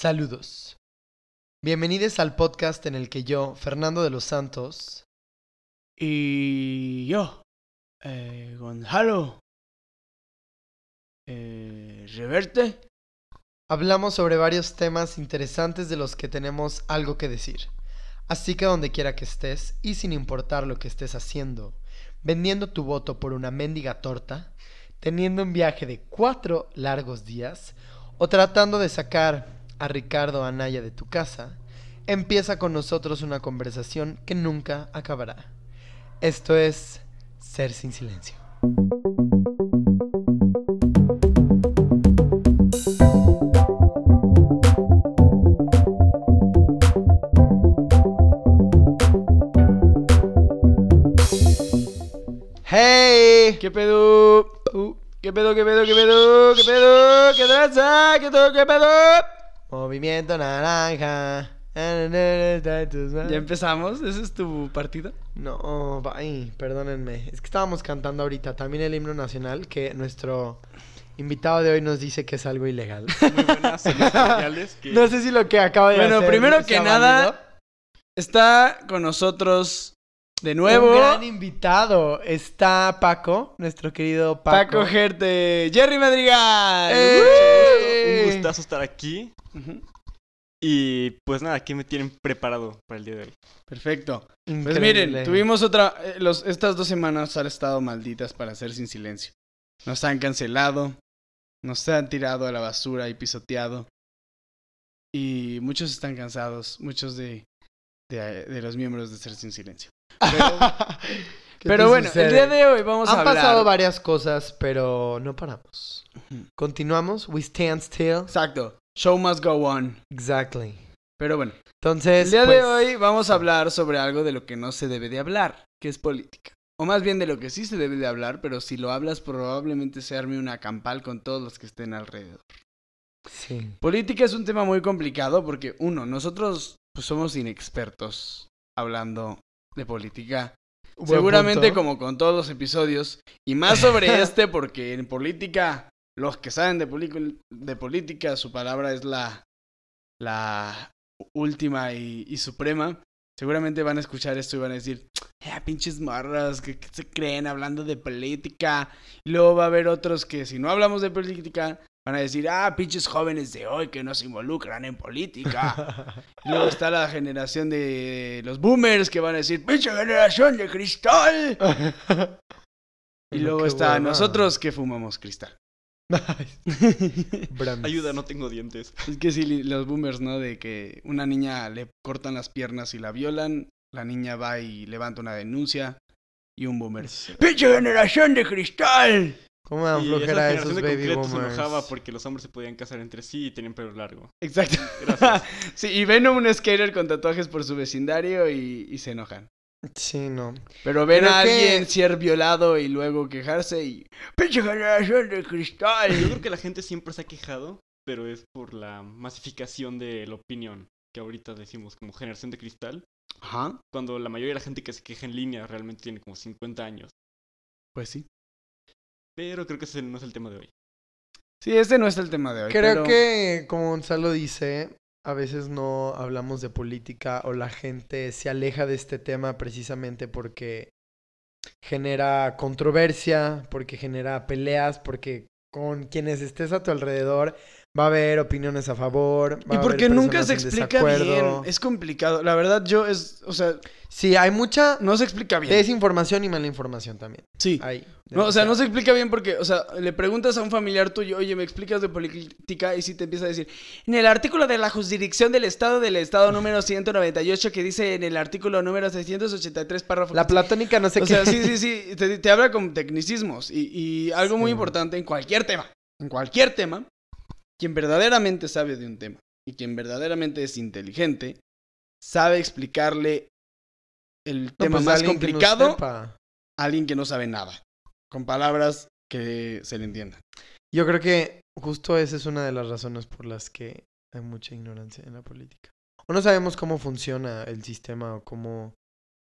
Saludos. Bienvenidos al podcast en el que yo, Fernando de los Santos, Y yo, eh, Gonzalo, eh, Reverte, hablamos sobre varios temas interesantes de los que tenemos algo que decir. Así que donde quiera que estés, y sin importar lo que estés haciendo, vendiendo tu voto por una mendiga torta, teniendo un viaje de cuatro largos días, o tratando de sacar a Ricardo Anaya de tu casa, empieza con nosotros una conversación que nunca acabará. Esto es Ser sin Silencio. ¡Hey! ¿qué pedo? Uh, ¿Qué pedo, qué pedo, qué pedo, qué pedo, qué traza, qué todo, qué pedo? Movimiento naranja. Ya empezamos, ¿ese es tu partido? No, ay, perdónenme. Es que estábamos cantando ahorita también el himno nacional que nuestro invitado de hoy nos dice que es algo ilegal. muy buenas que No sé si lo que acaba de Bueno, hacer primero sea que nada, válido. Está con nosotros de nuevo Un gran invitado. Está Paco, nuestro querido Paco. Paco Gerte, Jerry Madrigal. ¡Eh! Gustazo estar aquí. Y pues nada, ¿qué me tienen preparado para el día de hoy? Perfecto. Pues Increíble. miren, tuvimos otra. eh, los, estas dos semanas han estado malditas para hacer sin silencio. Nos han cancelado, nos han tirado a la basura y pisoteado. Y muchos están cansados, muchos de, de, de los miembros de Ser Sin Silencio. ¿Qué Pero bueno, sucede? el día de hoy vamos a Han hablar. pasado varias cosas, pero no paramos. Continuamos. We stand still. Exacto. Show must go on. Exactly. Pero bueno, Entonces, el día de pues, hoy vamos a hablar sobre algo de lo que no se debe de hablar, que es política. O más bien de lo que sí se debe de hablar, pero si lo hablas probablemente se arme una campal con todos los que estén alrededor. Sí. Política es un tema muy complicado porque, uno, nosotros pues, somos inexpertos hablando de política. Seguramente punto. como con todos los episodios. Y más sobre este porque en política, los que saben de, de política, su palabra es la, la última y, y suprema. Seguramente van a escuchar esto y van a decir, ah, pinches morras, ¿qué, qué se creen hablando de política? Y luego va a haber otros que si no hablamos de política, van a decir, ah, pinches jóvenes de hoy que no se involucran en política. Luego está la generación de los boomers que van a decir, pinche generación de cristal. Y Pero luego está nosotros que fumamos cristal. Ayuda, no tengo dientes. Es que sí, los boomers, ¿no? De que una niña le cortan las piernas y la violan, la niña va y levanta una denuncia y un boomer. ¡Pinche generación de cristal! ¿Cómo dan flojera generación esos de baby concreto se boomers? enojaba porque los hombres se podían casar entre sí y tenían pelo largo. Exacto. Gracias. sí, y ven a un skater con tatuajes por su vecindario y, y se enojan. Sí, no. Pero ven Creo a que- alguien ser violado y luego quejarse y... ¡Pinche generación de Yo cristal! creo que la gente siempre se ha quejado, pero es por la masificación de la opinión, que ahorita decimos como generación de cristal, Ajá, cuando la mayoría de la gente que se queja en línea realmente tiene como 50 años. pues sí. Pero creo que ese no es el tema de hoy. Sí, este no es el tema de hoy. Creo pero- que, como Gonzalo dice, a veces no hablamos de política o la gente se aleja de este tema precisamente porque genera controversia, porque genera peleas, porque con quienes estés a tu alrededor va a haber opiniones a favor. Va Y a porque haber nunca se explica bien. Es complicado. La verdad, yo es. O sea, Sí, hay mucha no se explica bien. desinformación y mala información también. Sí. Hay No, o sea, no se explica bien porque, o sea, le preguntas a un familiar tuyo, oye, ¿me explicas de política? Y si te empieza a decir, en el artículo de la jurisdicción del Estado del Estado número 198, que dice en el artículo número 683, párrafo. La platónica no sé O qué. sea, sí, sí, sí, te, te habla con tecnicismos. Y, y algo muy Sí. importante en cualquier tema, en cualquier tema, quien verdaderamente sabe de un tema y quien verdaderamente es inteligente, sabe explicarle el No, tema pues, más complicado a alguien que no sabe nada. Con palabras que se le entiendan. Yo creo que justo esa es una de las razones por las que hay mucha ignorancia en la política. O no sabemos cómo funciona el sistema o cómo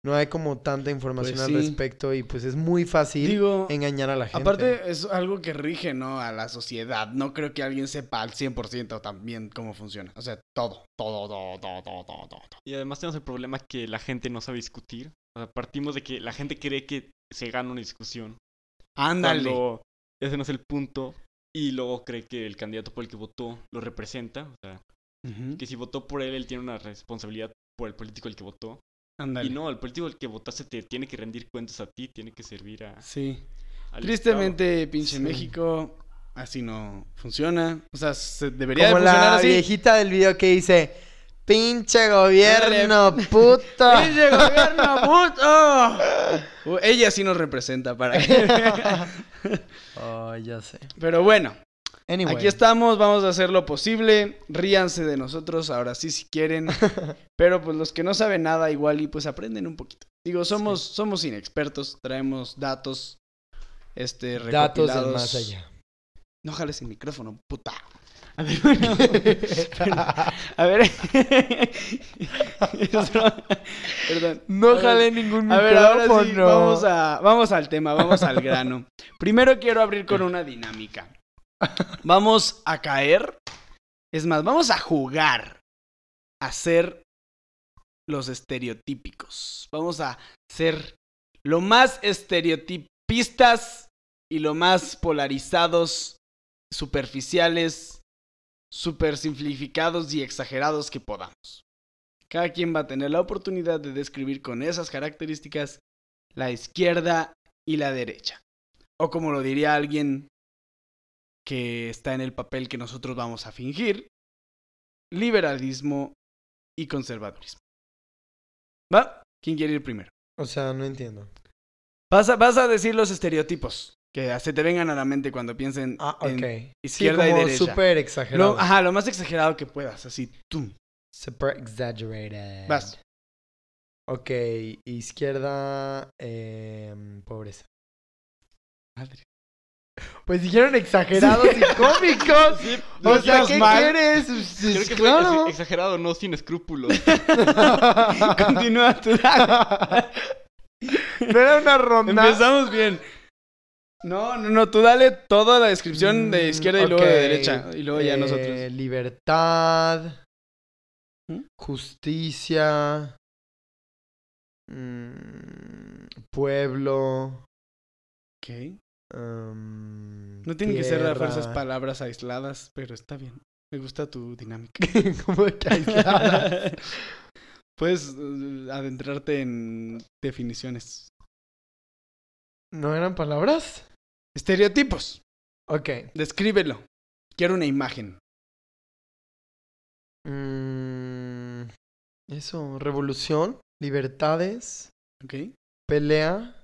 No hay como tanta información Pues al sí. respecto y pues es muy fácil Digo, engañar a la gente. aparte es algo que rige, ¿no? A la sociedad. No creo que alguien sepa al 100% también cómo funciona. O sea, todo, todo, todo, todo, todo, todo, todo. Y además tenemos el problema que la gente no sabe discutir. O sea, partimos de que la gente cree que se gana una discusión. Ándale. Cuando ese no es el punto. Y luego cree que el candidato por el que votó lo representa. O sea, que si votó por él, él tiene una responsabilidad por el político al que votó. Y no, el político al que votaste te tiene que rendir cuentas a ti, tiene que servir a... Sí. al Tristemente, pinche Sí. México, así no funciona. O sea, se debería Como de funcionar la así. viejita del video que dice, pinche gobierno, puto. ¡Pinche gobierno, puto! Uh, Ella sí nos representa para que... oh, ya sé. Pero bueno, Anyway. aquí estamos, vamos a hacer lo posible. Ríanse de nosotros, ahora sí si quieren. Pero pues los que no saben nada igual y pues aprenden un poquito. Digo, somos, somos inexpertos, traemos datos, este, Datos del recopilados. más allá. No jales el micrófono, puta. A ver, bueno. A ver. Perdón. no jalé ningún A ver, micrófono. ahora sí, vamos, a, vamos al tema, vamos al grano. Primero quiero abrir con una dinámica. Vamos a caer. Es más, vamos a jugar a ser los estereotípicos. Vamos a ser lo más estereotipistas y lo más polarizados, superficiales, super simplificados y exagerados que podamos. Cada quien va a tener la oportunidad de describir con esas características la izquierda y la derecha. O como lo diría alguien que está en el papel que nosotros vamos a fingir, liberalismo y conservadurismo. ¿Va? ¿Quién quiere ir primero? O sea, no entiendo. Vas a, vas a decir los estereotipos que se te vengan a la mente cuando piensen Ah, en ok. izquierda sí, y derecha. súper exagerado. Lo, ajá, lo más exagerado que puedas, así, tú. Super exaggerated. Vas. Ok, izquierda, em, pobreza. Madre. Pues dijeron exagerados y cómicos. o no sea, ¿qué mal. quieres? Creo que fue Claro. ex- exagerado, no sin escrúpulos. Continúa tú. dale. No era una ronda. Empezamos bien. No, no, no, tú dale toda la descripción de Mm, izquierda y luego de derecha. Y luego ya eh, nosotros. Libertad. ¿Mm? Justicia. mm, pueblo. Ok. No tienen que ser a fuerzas palabras aisladas, pero está bien. Me gusta tu dinámica. ¿Cómo que aisladas? Puedes eh, adentrarte en definiciones. ¿No eran palabras? Estereotipos. Ok. Descríbelo. Quiero una imagen. Mm, eso, revolución, libertades, ¿Ok? pelea,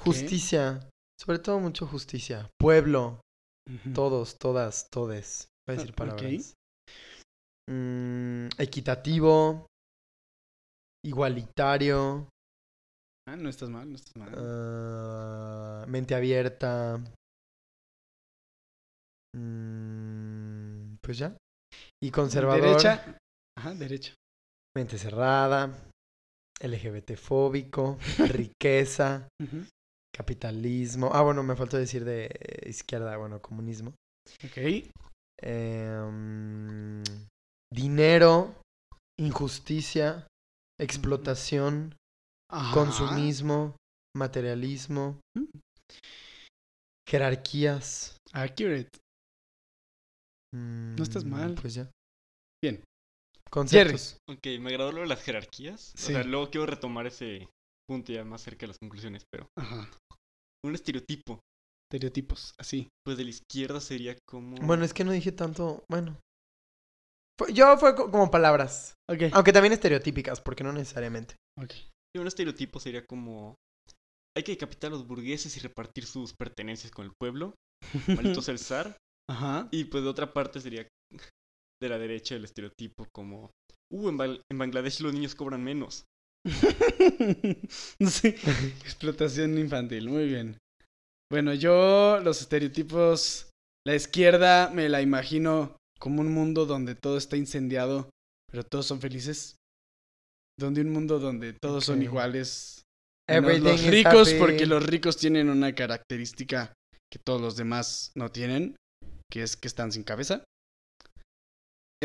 justicia. Sobre todo mucho justicia. Pueblo, todos, todas, todes. Voy a decir Ah, palabras. Mm, equitativo, igualitario, Ah, no estás mal, no estás mal. ah, mente abierta. Mm, pues ya. Y conservador. Derecha. Ajá, derecha. Mente cerrada, LGBT fóbico, riqueza. Capitalismo. Ah, bueno, me faltó decir de izquierda, bueno, comunismo. Ok. Em, dinero, injusticia, explotación, Ajá. consumismo, materialismo, Mm. jerarquías. Accurate. Mm, estás mal. Pues ya. Bien. Conceptos. ok, me agradó lo de las jerarquías. Sí. O sea, luego quiero retomar ese punto ya más cerca de las conclusiones, pero Ajá. Un estereotipo, Estereotipos, así. pues de la izquierda sería como... Bueno, es que no dije tanto. Bueno. Fue- yo fue co- como palabras. Ok. Aunque también estereotípicas, porque no necesariamente. Ok. Y un estereotipo sería como... Hay que decapitar a los burgueses y repartir sus pertenencias con el pueblo. Maldito sea el zar. Ajá. Y pues de otra parte sería de la derecha el estereotipo como... Uh, en, Bal- en Bangladesh los niños cobran menos. sí. Explotación infantil, muy bien. Bueno, yo los estereotipos, la izquierda me la imagino como un mundo donde todo está incendiado, pero todos son felices. donde un mundo donde todos son iguales. Everything los ricos, happy. porque los ricos tienen una característica que todos los demás no tienen, que es que están sin cabeza.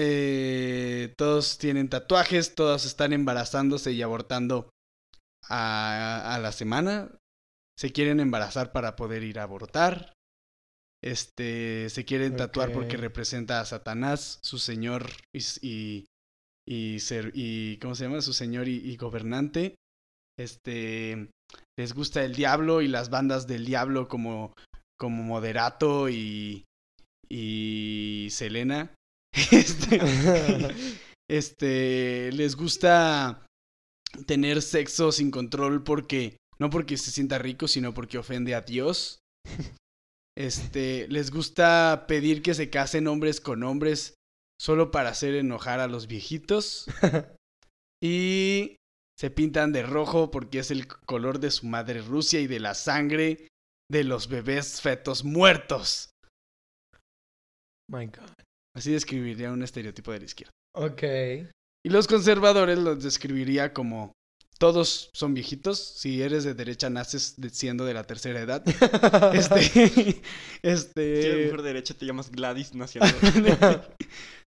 Eh, todos tienen tatuajes, todos están embarazándose y abortando a, a la semana. Se quieren embarazar para poder ir a abortar. Este, se quieren tatuar porque representa a Satanás, su señor y, s- y, y ser, y ¿cómo se llama? Su señor y, y gobernante. Este, les gusta el diablo y las bandas del diablo como, como Moderato y, y Selena. Este, este, les gusta tener sexo sin control porque, no porque se sienta rico, sino porque ofende a Dios. Este, les gusta pedir que se casen hombres con hombres solo para hacer enojar a los viejitos. Y se pintan de rojo porque es el color de su madre Rusia y de la sangre de los bebés fetos muertos. My God. Así describiría un estereotipo de la izquierda. Ok. Y los conservadores los describiría como todos son viejitos. Si eres de derecha, naces de- siendo de la tercera edad. Este. Si eres este. mujer derecha, te llamas Gladys naciendo.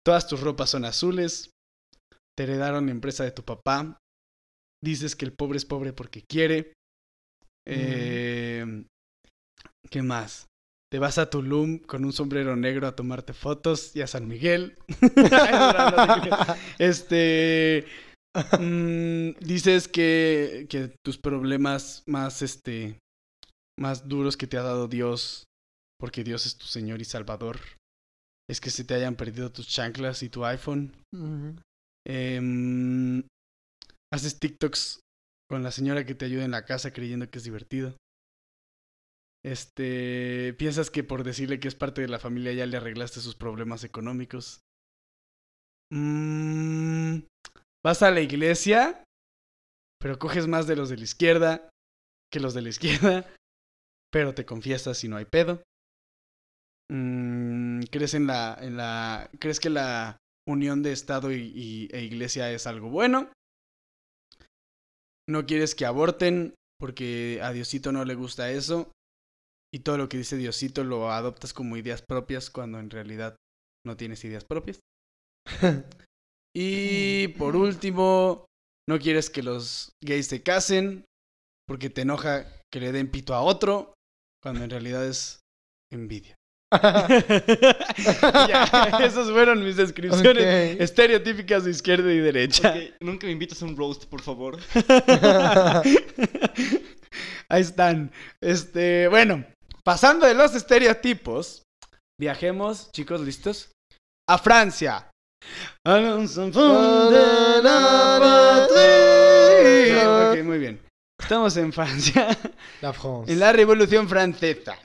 Todas tus ropas son azules. Te heredaron la empresa de tu papá. Dices que el pobre es pobre porque quiere. Eh, ¿Qué más? Te vas a Tulum con un sombrero negro a tomarte fotos y a San Miguel. este. mm, dices que, que tus problemas más, este. Más duros que te ha dado Dios, porque Dios es tu Señor y Salvador, es que se te hayan perdido tus chanclas y tu iPhone. Em, haces TikToks con la señora que te ayuda en la casa creyendo que es divertido. Este, piensas que por decirle que es parte de la familia ya le arreglaste sus problemas económicos. Mm, vas a la iglesia, pero coges más de los de la izquierda que los de la izquierda, pero te confiesas y no hay pedo. Mm, crees en la, en la, crees que la unión de Estado y, e Iglesia es algo bueno. No quieres que aborten porque a Diosito no le gusta eso. Y todo lo que dice Diosito lo adoptas como ideas propias cuando en realidad no tienes ideas propias. Y por último, no quieres que los gays se casen porque te enoja que le den pito a otro cuando en realidad es envidia. ya, esas fueron mis descripciones Ok. estereotípicas de izquierda y derecha. Nunca me invitas a un roast, por favor. Ahí están. Este, bueno, pasando de los estereotipos, viajemos, chicos, ¿listos? A Francia. Ok, muy bien. Estamos en Francia. La France. En la Revolución Francesa,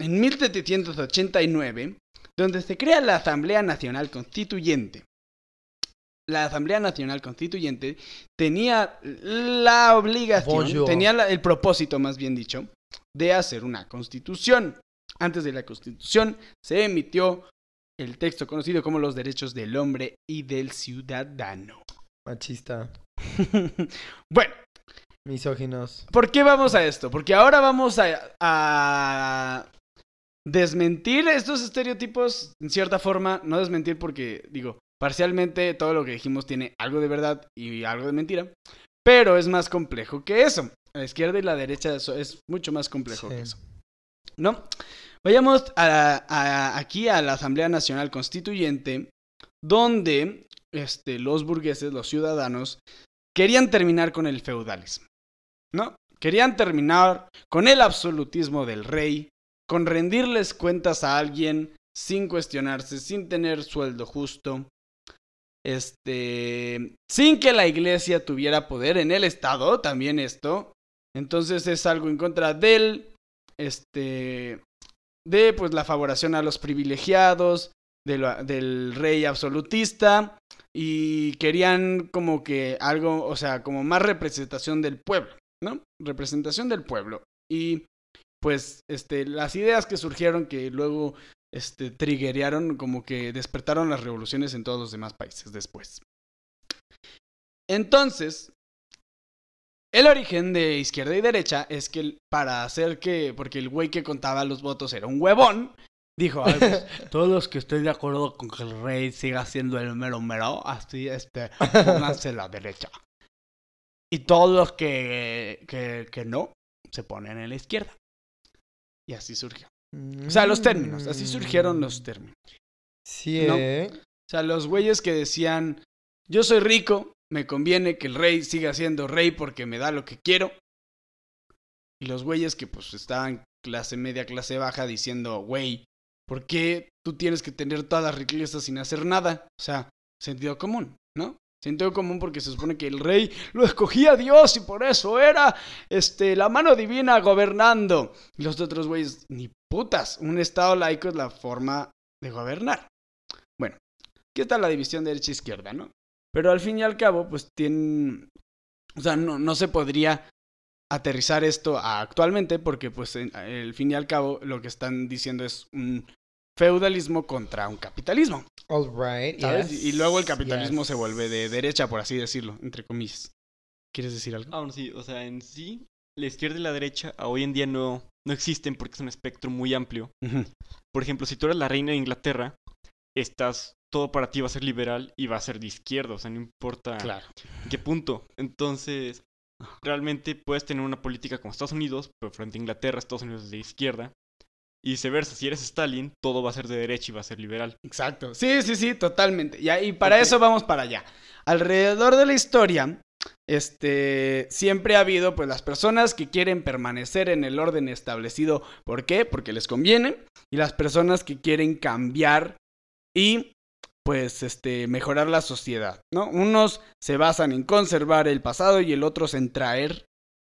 en 1789, donde se crea la Asamblea Nacional Constituyente. La Asamblea Nacional Constituyente tenía la obligación, Bonjour. tenía la- el propósito, más bien dicho, de hacer una constitución. Antes de la constitución se emitió el texto conocido como los derechos del hombre y del ciudadano. Machista. bueno, Misóginos. ¿Por qué vamos a esto? Porque ahora vamos a, a desmentir estos estereotipos en cierta forma. No desmentir porque, digo, parcialmente todo lo que dijimos tiene algo de verdad y algo de mentira. Pero es más complejo que eso. La izquierda y la derecha eso es mucho más complejo Sí. que eso. ¿No? Vayamos a- a- aquí a la Asamblea Nacional Constituyente, donde este, los burgueses, los ciudadanos, querían terminar con el feudalismo. ¿No? Querían terminar con el absolutismo del rey, con rendirles cuentas a alguien sin cuestionarse, sin tener sueldo justo, este, sin que la iglesia tuviera poder en el Estado, también esto. Entonces es algo en contra del, este, de pues la favoración a los privilegiados, de del rey absolutista y querían como que algo, o sea, como más representación del pueblo, ¿no? Representación del pueblo. Y pues este las ideas que surgieron que luego este triggerearon como que despertaron las revoluciones en todos los demás países después. Entonces, El origen de izquierda y derecha es que para hacer que, porque el güey que contaba los votos era un huevón, dijo, "Ay, pues, todos los que estoy de acuerdo con que el rey siga siendo el mero mero, así, este, pónganse la derecha. Y todos los que, que, que no, se ponen en la izquierda. Y así surgió. O sea, los términos, así surgieron los términos. Sí, ¿no? ¿eh? O sea, los güeyes que decían, yo soy rico, me conviene que el rey siga siendo rey porque me da lo que quiero. Y los güeyes que pues estaban clase media, clase baja diciendo, güey, ¿por qué tú tienes que tener todas las riquezas sin hacer nada? O sea, sentido común, ¿no? Sentido común porque se supone que el rey lo escogía Dios y por eso era este, la mano divina gobernando. Y los otros güeyes, ni putas, un estado laico es la forma de gobernar. Bueno, aquí está la división derecha-izquierda, ¿no? Pero al fin y al cabo, pues tienen... O sea, no, no se podría aterrizar esto a actualmente porque, pues, en- al fin y al cabo, lo que están diciendo es un feudalismo contra un capitalismo, All right, ¿sabes? yes, y luego el capitalismo yes. se vuelve de derecha, por así decirlo, entre comillas. ¿Quieres decir algo? Ah, bueno, sí, o sea, en sí, la izquierda y la derecha a hoy en día no, no existen porque es un espectro muy amplio. Por ejemplo, si tú eres la reina de Inglaterra, estás, todo para ti va a ser liberal y va a ser de izquierda, o sea, no importa Claro. en qué punto. Entonces, realmente puedes tener una política como Estados Unidos, pero frente a Inglaterra, Estados Unidos es de izquierda. Y viceversa, si eres Stalin, todo va a ser de derecha y va a ser liberal. Exacto. Sí, sí, sí, totalmente. Y para eso vamos para allá. Alrededor de la historia, este, siempre ha habido, pues, las personas que quieren permanecer en el orden establecido. ¿Por qué? Porque les conviene. Y las personas que quieren cambiar y, pues, este, mejorar la sociedad, ¿no? Unos se basan en conservar el pasado y el otro en traer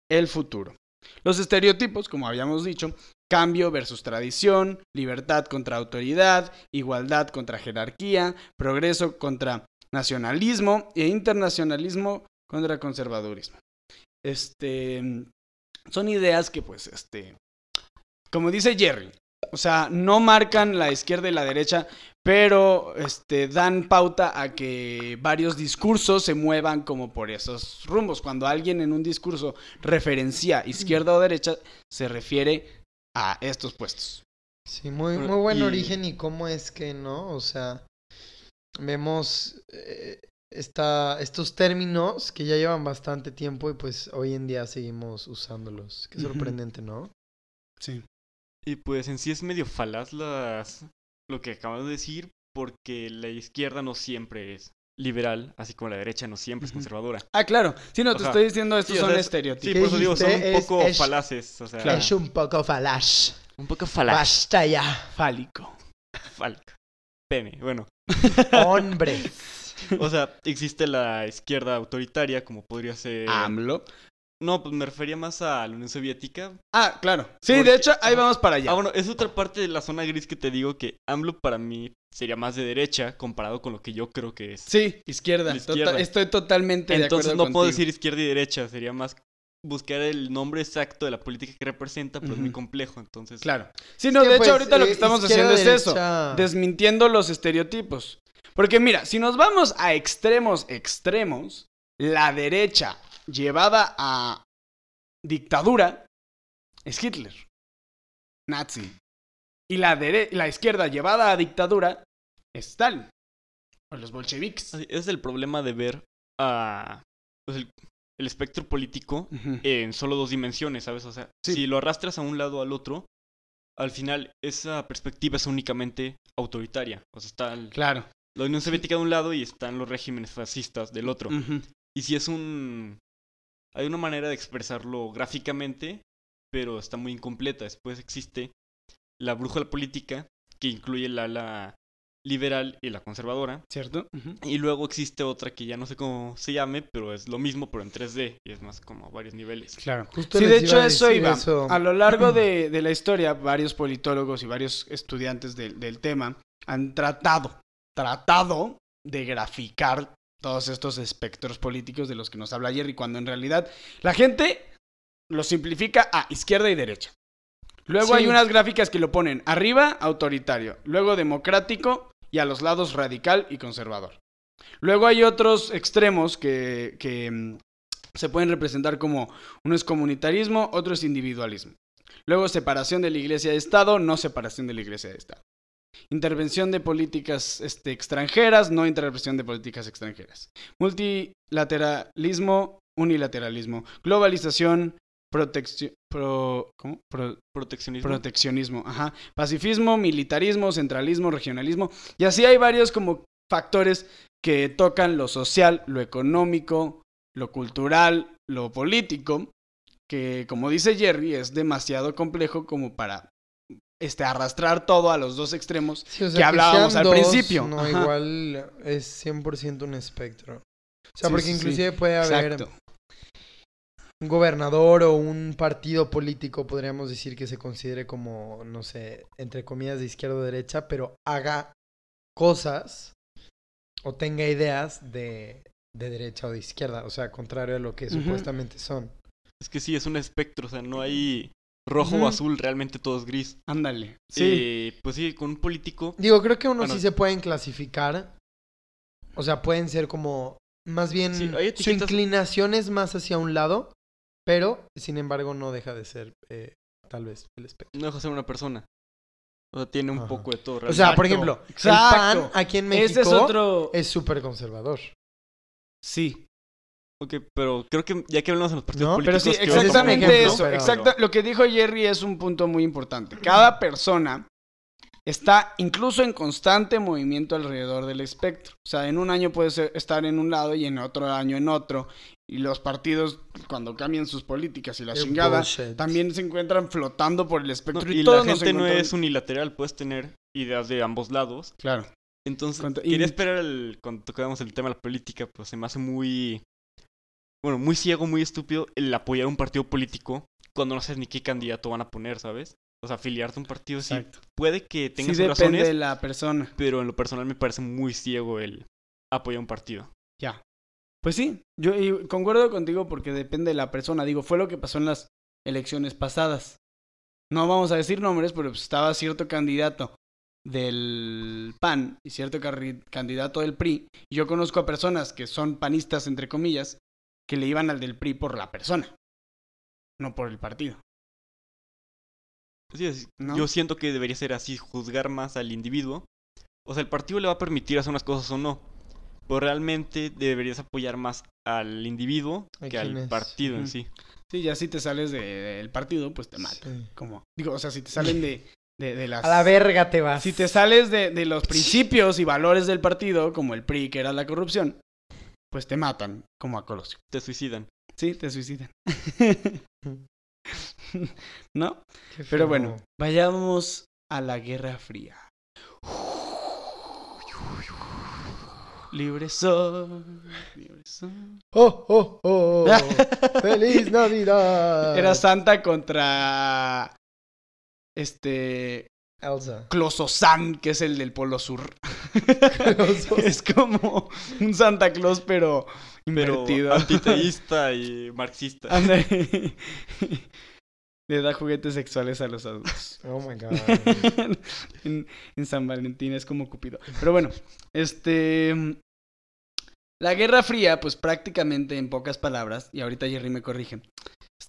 el futuro. Los estereotipos, como habíamos dicho, cambio versus tradición, libertad contra autoridad, igualdad contra jerarquía, progreso contra nacionalismo e internacionalismo contra conservadurismo. Este son ideas que pues este como dice Jerry, o sea, no marcan la izquierda y la derecha, pero este dan pauta a que varios discursos se muevan como por esos rumbos. Cuando alguien en un discurso referencia izquierda o derecha, se refiere a estos puestos. Sí, muy, muy buen y- origen y cómo es que, ¿no? O sea, vemos eh, esta, estos términos que ya llevan bastante tiempo y pues hoy en día seguimos usándolos. Qué sorprendente, ¿no? Sí. Y pues en sí es medio falaz las, lo que acabamos de decir, porque la izquierda no siempre es liberal, así como la derecha no siempre es conservadora. Ah, claro. Sí, no, te estoy diciendo, estos Sí, o son sea, es- estereotipos. Sí, ¿Qué por eso digo, son un poco es- falaces, o sea, Claro. Es un poco falash. un poco falaz. Basta ya, Fálico. Fal- Pene, bueno. hombre. O sea, existe la izquierda autoritaria, como podría ser... AMLO. No, pues me refería más a la Unión Soviética. Ah, claro. Sí, Porque- de hecho, ahí vamos para allá. Ah, bueno, es otra parte de la zona gris que te digo que AMLO para mí sería más de derecha comparado con lo que yo creo que es. Sí, izquierda. La izquierda. Tota- estoy totalmente Entonces de no acuerdo puedo contigo. decir izquierda y derecha, sería más buscar el nombre exacto de la política que representa, pero es muy complejo, entonces... Claro. Sí, no, que, de hecho, pues, ahorita lo que eh, estamos haciendo es eso. Desmintiendo los estereotipos. Porque mira, si nos vamos a extremos extremos, la derecha llevada a dictadura es Hitler. Nazi. Y la, dere- la izquierda llevada a dictadura es Stalin. O los bolcheviques. Es el problema de ver a... pues, el, el espectro político en solo dos dimensiones, ¿sabes? O sea, Sí. si lo arrastras a un lado o al otro, al final esa perspectiva es únicamente autoritaria. O sea, está el- Claro. la Unión Soviética de un lado y están los regímenes fascistas del otro. Y si es un... Hay una manera de expresarlo gráficamente, pero está muy incompleta. Después existe la brújula política, que incluye la ala liberal y la conservadora. ¿Cierto? Y luego existe otra que ya no sé cómo se llame, pero es lo mismo, pero en 3D. Y es más como a varios niveles. Claro. Justo Sí, de hecho a eso iba. eso. A lo largo de, de la historia, varios politólogos y varios estudiantes del- del tema han tratado, tratado de graficar todos estos espectros políticos de los que nos habla Jerry, cuando en realidad la gente lo simplifica a izquierda y derecha. Luego Sí. hay unas gráficas que lo ponen arriba, autoritario, luego democrático y a los lados radical y conservador. Luego hay otros extremos que, que, mm, se pueden representar como uno es comunitarismo, otro es individualismo. Luego separación de la iglesia de Estado, no separación de la iglesia de Estado. Intervención de políticas este, extranjeras, no intervención de políticas extranjeras. Multilateralismo, unilateralismo. Globalización, protección, pro- ¿cómo? Pro- Proteccionismo. proteccionismo, ajá. Pacifismo, militarismo, centralismo, regionalismo. Y así hay varios como factores que tocan lo social, lo económico, lo cultural, lo político, que como dice Jerry, es demasiado complejo como para este, arrastrar todo a los dos extremos. Sí, o que hablábamos al dos, principio. No, Ajá. igual es 100% un espectro. O sea, Sí, porque sí, sí. inclusive puede haber Exacto. un gobernador o un partido político, podríamos decir que se considere como, no sé, entre comillas de izquierda o derecha, pero haga cosas o tenga ideas de, de derecha o de izquierda, o sea, contrario a lo que supuestamente son. Es que sí, es un espectro, o sea, no hay rojo o azul, realmente todo es gris. Ándale. Sí. Eh, pues sí, con un político, Digo, creo que uno Bueno. sí se pueden clasificar. O sea, pueden ser como. Más bien. Sí, su inclinación es más hacia un lado. Pero, sin embargo, no deja de ser. eh, tal vez el espectro. no deja de ser una persona. O sea, tiene un Ajá. poco de todo. O realmente. sea, por Exacto, ejemplo, el exacto. pan aquí en México es otro. es súper conservador. Sí. Ok, pero creo que ya que hablamos de los partidos No, Pero políticos... sí, que tomar un exactamente ejemplo, eso. pero- Exacto. Lo que dijo Jerry es un punto muy importante. Cada persona está incluso en constante movimiento alrededor del espectro. O sea, en un año puede ser- estar en un lado y en otro año en otro. Y los partidos, cuando cambian sus políticas y la Qué chingada, bullshit. también se encuentran flotando por el No, espectro. y todos la gente no encontramos- es unilateral, puedes tener ideas de ambos lados. Claro. Entonces, y- quería esperar el, cuando tocábamos el tema de la política, pues se me hace muy... Bueno, muy ciego, muy estúpido el apoyar un partido político cuando no sabes ni qué candidato van a poner, ¿sabes? O sea, afiliarte a un partido sí puede que tenga Sí sus depende razones, de la persona. pero en lo personal me parece muy ciego el apoyar un partido. Ya. Pues sí, yo y concuerdo contigo porque depende de la persona. Digo, fue lo que pasó en las elecciones pasadas. No vamos a decir nombres, pero pues estaba cierto candidato del PAN y cierto candidato del PRI. Y yo conozco a personas que son panistas, entre comillas, que le iban al del PRI por la persona, no por el partido. Sí, es- ¿No? Yo siento que debería ser así, juzgar más al individuo. O sea, el partido le va a permitir hacer unas cosas o no. Pero realmente deberías apoyar más al individuo ¿A que al es? partido en sí. Sí, ya si te sales de- del partido, pues te matan. Sí. Como, digo, o sea, si te salen de, de, de las... A la verga te vas. Si te sales de, de los principios y valores del partido, como el PRI, que era la corrupción, pues te matan, como a Colosio. Te suicidan. Sí, te suicidan. ¿No? Pero bueno, vayamos a la Guerra Fría. Libre soy, libre soy. ¡Oh, oh, oh! ¡Feliz Navidad! Era Santa contra este Elsa. Clososan, que es el del Polo Sur. Es como un Santa Claus, pero Pero invertido. antiteísta y marxista. Le da juguetes sexuales a los adultos. Oh my god. en, en San Valentín es como Cupido. Pero bueno, este. La Guerra Fría, pues prácticamente en pocas palabras, y ahorita Jerry me corrige,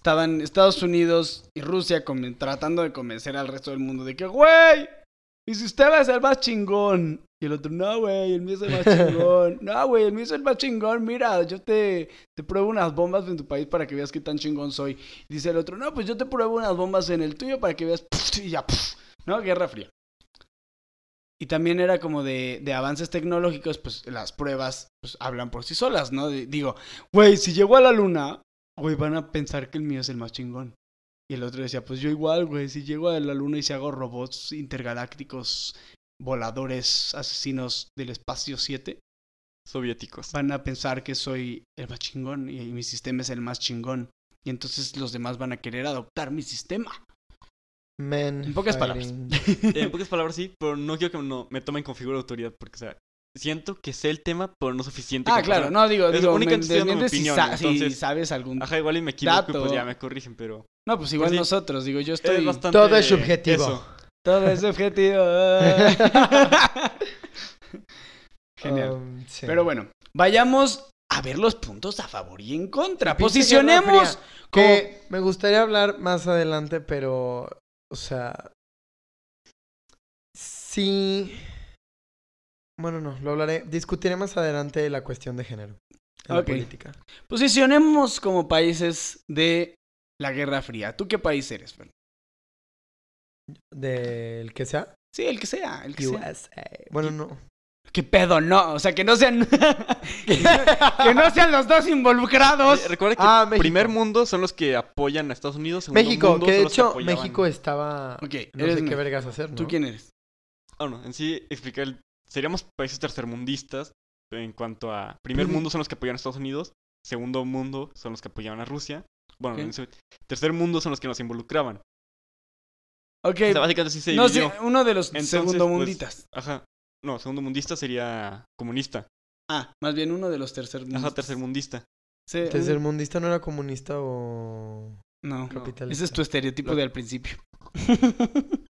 estaban Estados Unidos y Rusia tratando de convencer al resto del mundo de que, güey, mi sistema es el más chingón. Y el otro, no, güey, el mío es el más chingón. No, güey, el mío es el más chingón. Mira, yo te, te pruebo unas bombas en tu país para que veas qué tan chingón soy. Y dice el otro, no, pues yo te pruebo unas bombas en el tuyo para que veas. Y ya, ¿no? Guerra Fría. Y también era como de, de avances tecnológicos, pues las pruebas pues, hablan por sí solas, ¿no? De- digo, güey, si llego a la luna, güey, van a pensar que el mío es el más chingón. Y el otro decía, pues yo igual, güey, si llego a la luna y si hago robots intergalácticos voladores asesinos del espacio 7, Soviéticos. van a pensar que soy el más chingón y mi sistema es el más chingón. Y entonces los demás van a querer adoptar mi sistema. Men En pocas fighting. En pocas palabras sí, pero no quiero que no, me tomen con figura de autoridad porque, o sea, siento que sé el tema, pero no suficiente. Ah, claro, no, digo, es digo, únicamente me estoy dando mi desmientes si, sabes algún... Ajá, igual y me equivoco Dato. pues ya me corrigen, pero... No, pues igual sí. nosotros, digo, yo Es estoy... bastante... Todo es subjetivo. Eso. Todo es objetivo. Genial. Um, sí. Pero bueno, vayamos a ver los puntos a favor y en contra. Posicionemos como... Que me gustaría hablar más adelante, pero, o sea, sí. Bueno, no, lo hablaré. Discutiré más adelante la cuestión de género en la política. Posicionemos como países de la Guerra Fría. ¿Tú qué país eres, Fer? Del que sea. Sí, el que sea, el que sea. Bueno, no. ¿Qué pedo? No, o sea, que no sean... que no sean los dos involucrados. Eh, Recuerda que Ah, primer mundo son los que apoyan a Estados Unidos. segundo México, mundo que de hecho México estaba. Ok, No eres sé qué México. vergas hacer, ¿no? ¿Tú quién eres? Ah, no, en sí explicar el... Seríamos países tercermundistas en cuanto a... Primer mundo son los que apoyan a Estados Unidos. Segundo mundo son los que apoyaban a Rusia. Bueno, en tercer mundo son los que nos involucraban. Ok, O sea, básicamente así se no dividió. sé, uno de los Entonces, segundo pues, munditas. Ajá. No, segundo mundista sería comunista. Ah, más bien uno de los tercer Ajá, tercermundista. Sí, un- ¿Tercermundista no era comunista o.? No, capitalista? ese es tu estereotipo Lo- de al principio.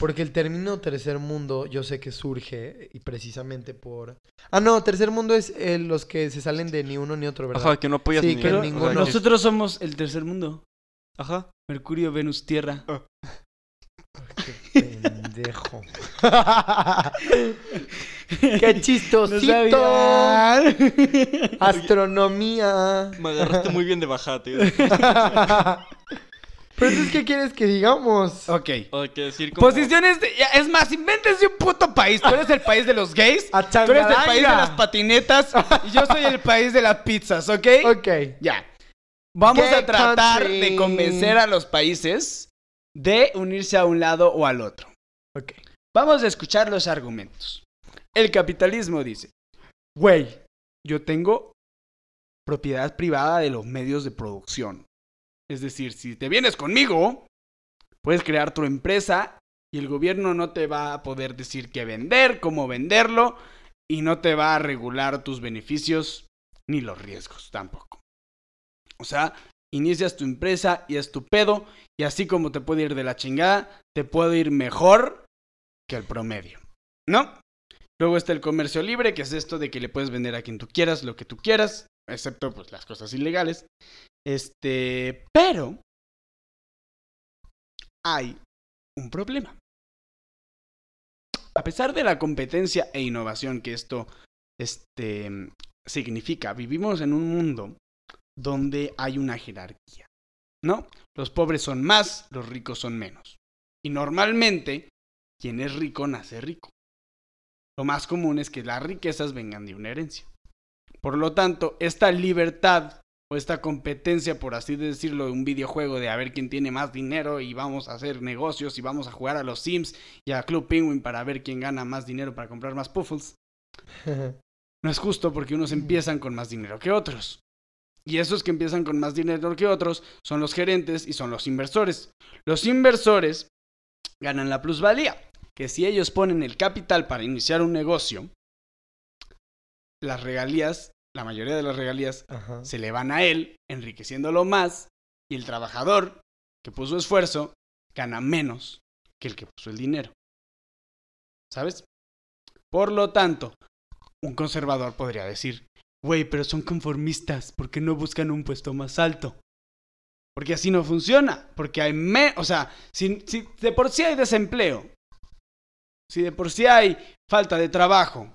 Porque el término tercer mundo yo sé que surge y precisamente por... Ah, no, tercer mundo es eh, los que se salen de ni uno ni otro, ¿verdad? Ajá, que no apoyas Sí, ni Pero o sea, ninguno. nosotros somos el tercer mundo. Ajá. Mercurio, Venus, Tierra. Qué pendejo. ¡Qué chistosito! Astronomía. Me agarraste muy bien de bajate. Pero entonces, ¿qué quieres que digamos? ok. O hay que decir como... Posiciones de... Es más, invéntense un puto país. Tú eres el país de los gays. A Tú eres el país de las patinetas. Y yo soy el país de las pizzas, ¿ok? Ok. Ya. Vamos a tratar country. de convencer a los países de unirse a un lado o al otro. Ok. Vamos a escuchar los argumentos. El capitalismo dice, güey, yo tengo propiedad privada de los medios de producción. Es decir, si te vienes conmigo, puedes crear tu empresa y el gobierno no te va a poder decir qué vender, cómo venderlo y no te va a regular tus beneficios ni los riesgos tampoco. O sea, inicias tu empresa y es tu pedo y así como te puede ir de la chingada, te puede ir mejor que el promedio, ¿no? Luego está el comercio libre, que es esto de que le puedes vender a quien tú quieras, lo que tú quieras, excepto pues las cosas ilegales. Este, pero hay un problema. A pesar de la competencia e innovación que esto este, significa, vivimos en un mundo donde hay una jerarquía, ¿no? Los pobres son más, los ricos son menos. Y normalmente, quien es rico nace rico. Lo más común es que las riquezas vengan de una herencia. Por lo tanto, esta libertad o esta competencia, por así decirlo, de un videojuego de a ver quién tiene más dinero y vamos a hacer negocios y vamos a jugar a los Sims y a Club Penguin para ver quién gana más dinero para comprar más puffles, no es justo porque unos empiezan con más dinero que otros. Y esos que empiezan con más dinero que otros son los gerentes y son los inversores. Los inversores ganan la plusvalía, que si ellos ponen el capital para iniciar un negocio, las regalías, la mayoría de las regalías Ajá. se le van a él, enriqueciéndolo más, y el trabajador que puso esfuerzo gana menos que el que puso el dinero. ¿Sabes? Por lo tanto, un conservador podría decir, güey, pero son conformistas, ¿por qué no buscan un puesto más alto? Porque así no funciona, porque hay me, o sea, si, si de por sí hay desempleo, si de por sí hay falta de trabajo,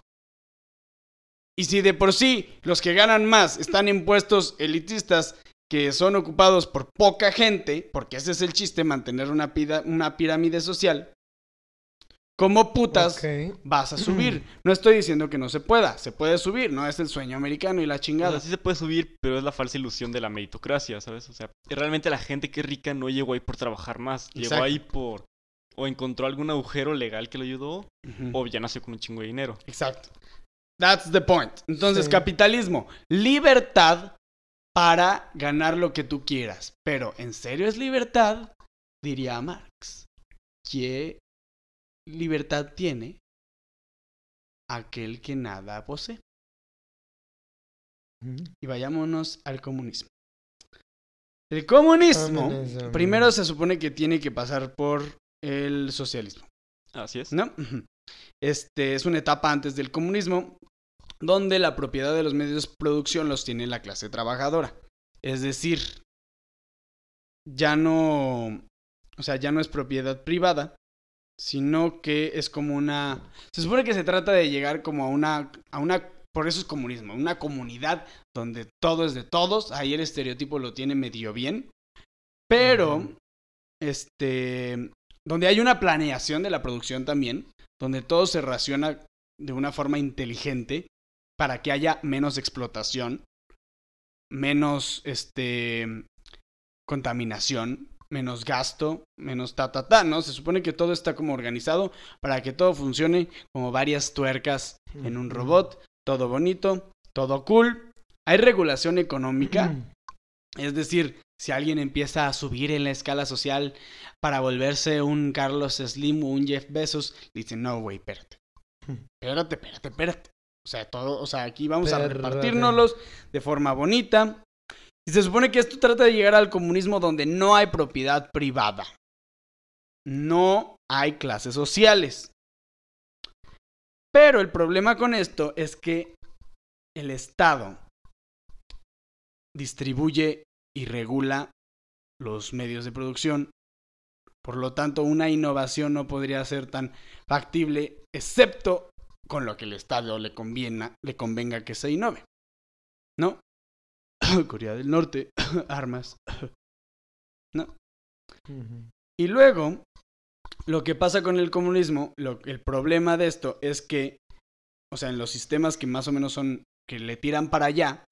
y si de por sí los que ganan más están en puestos elitistas que son ocupados por poca gente, porque ese es el chiste, mantener una, pida- una pirámide social, ¿cómo putas Ok. vas a subir? No estoy diciendo que no se pueda, se puede subir, no es el sueño americano y la O chingada. sea, sí se puede subir, pero es la falsa ilusión de la meritocracia, ¿sabes? O sea, realmente la gente que es rica no llegó ahí por trabajar más. Llegó Exacto. ahí por... O encontró algún agujero legal que lo ayudó, o ya nació con un chingo de dinero. Exacto. That's the point. Entonces, Sí. capitalismo, libertad para ganar lo que tú quieras. Pero, ¿en serio es libertad? Diría Marx. ¿Qué libertad tiene aquel que nada posee? Y vayámonos al comunismo. El comunismo, Comunismo. primero se supone que tiene que pasar por el socialismo. Así es. ¿no? Este es una etapa antes del comunismo donde la propiedad de los medios de producción los tiene la clase trabajadora. Es decir, ya no, o sea, ya no es propiedad privada, sino que es como una, se supone que se trata de llegar como a una, a una, por eso es comunismo, una comunidad donde todo es de todos, ahí el estereotipo lo tiene medio bien, pero, este, donde hay una planeación de la producción también, donde todo se raciona de una forma inteligente para que haya menos explotación, menos, este, contaminación, menos gasto, menos ta, ta, ta, ¿no? Se supone que todo está como organizado para que todo funcione como varias tuercas en un robot, todo bonito, todo cool. Hay regulación económica, es decir, si alguien empieza a subir en la escala social para volverse un Carlos Slim o un Jeff Bezos, dice, no, güey, espérate. Espérate, espérate, espérate. O sea, todo, o sea, aquí vamos a repartirnoslos de forma bonita. Y se supone que esto trata de llegar al comunismo donde no hay propiedad privada. No hay clases sociales. Pero el problema con esto es que el Estado distribuye y regula los medios de producción. Por lo tanto, una innovación no podría ser tan factible, excepto con lo que el Estado le, conviena, le convenga que se innove. ¿No? Corea del Norte, armas. ¿No? Y luego, lo que pasa con el comunismo, lo- el problema de esto es que, o sea, en los sistemas que más o menos son, que le tiran para allá,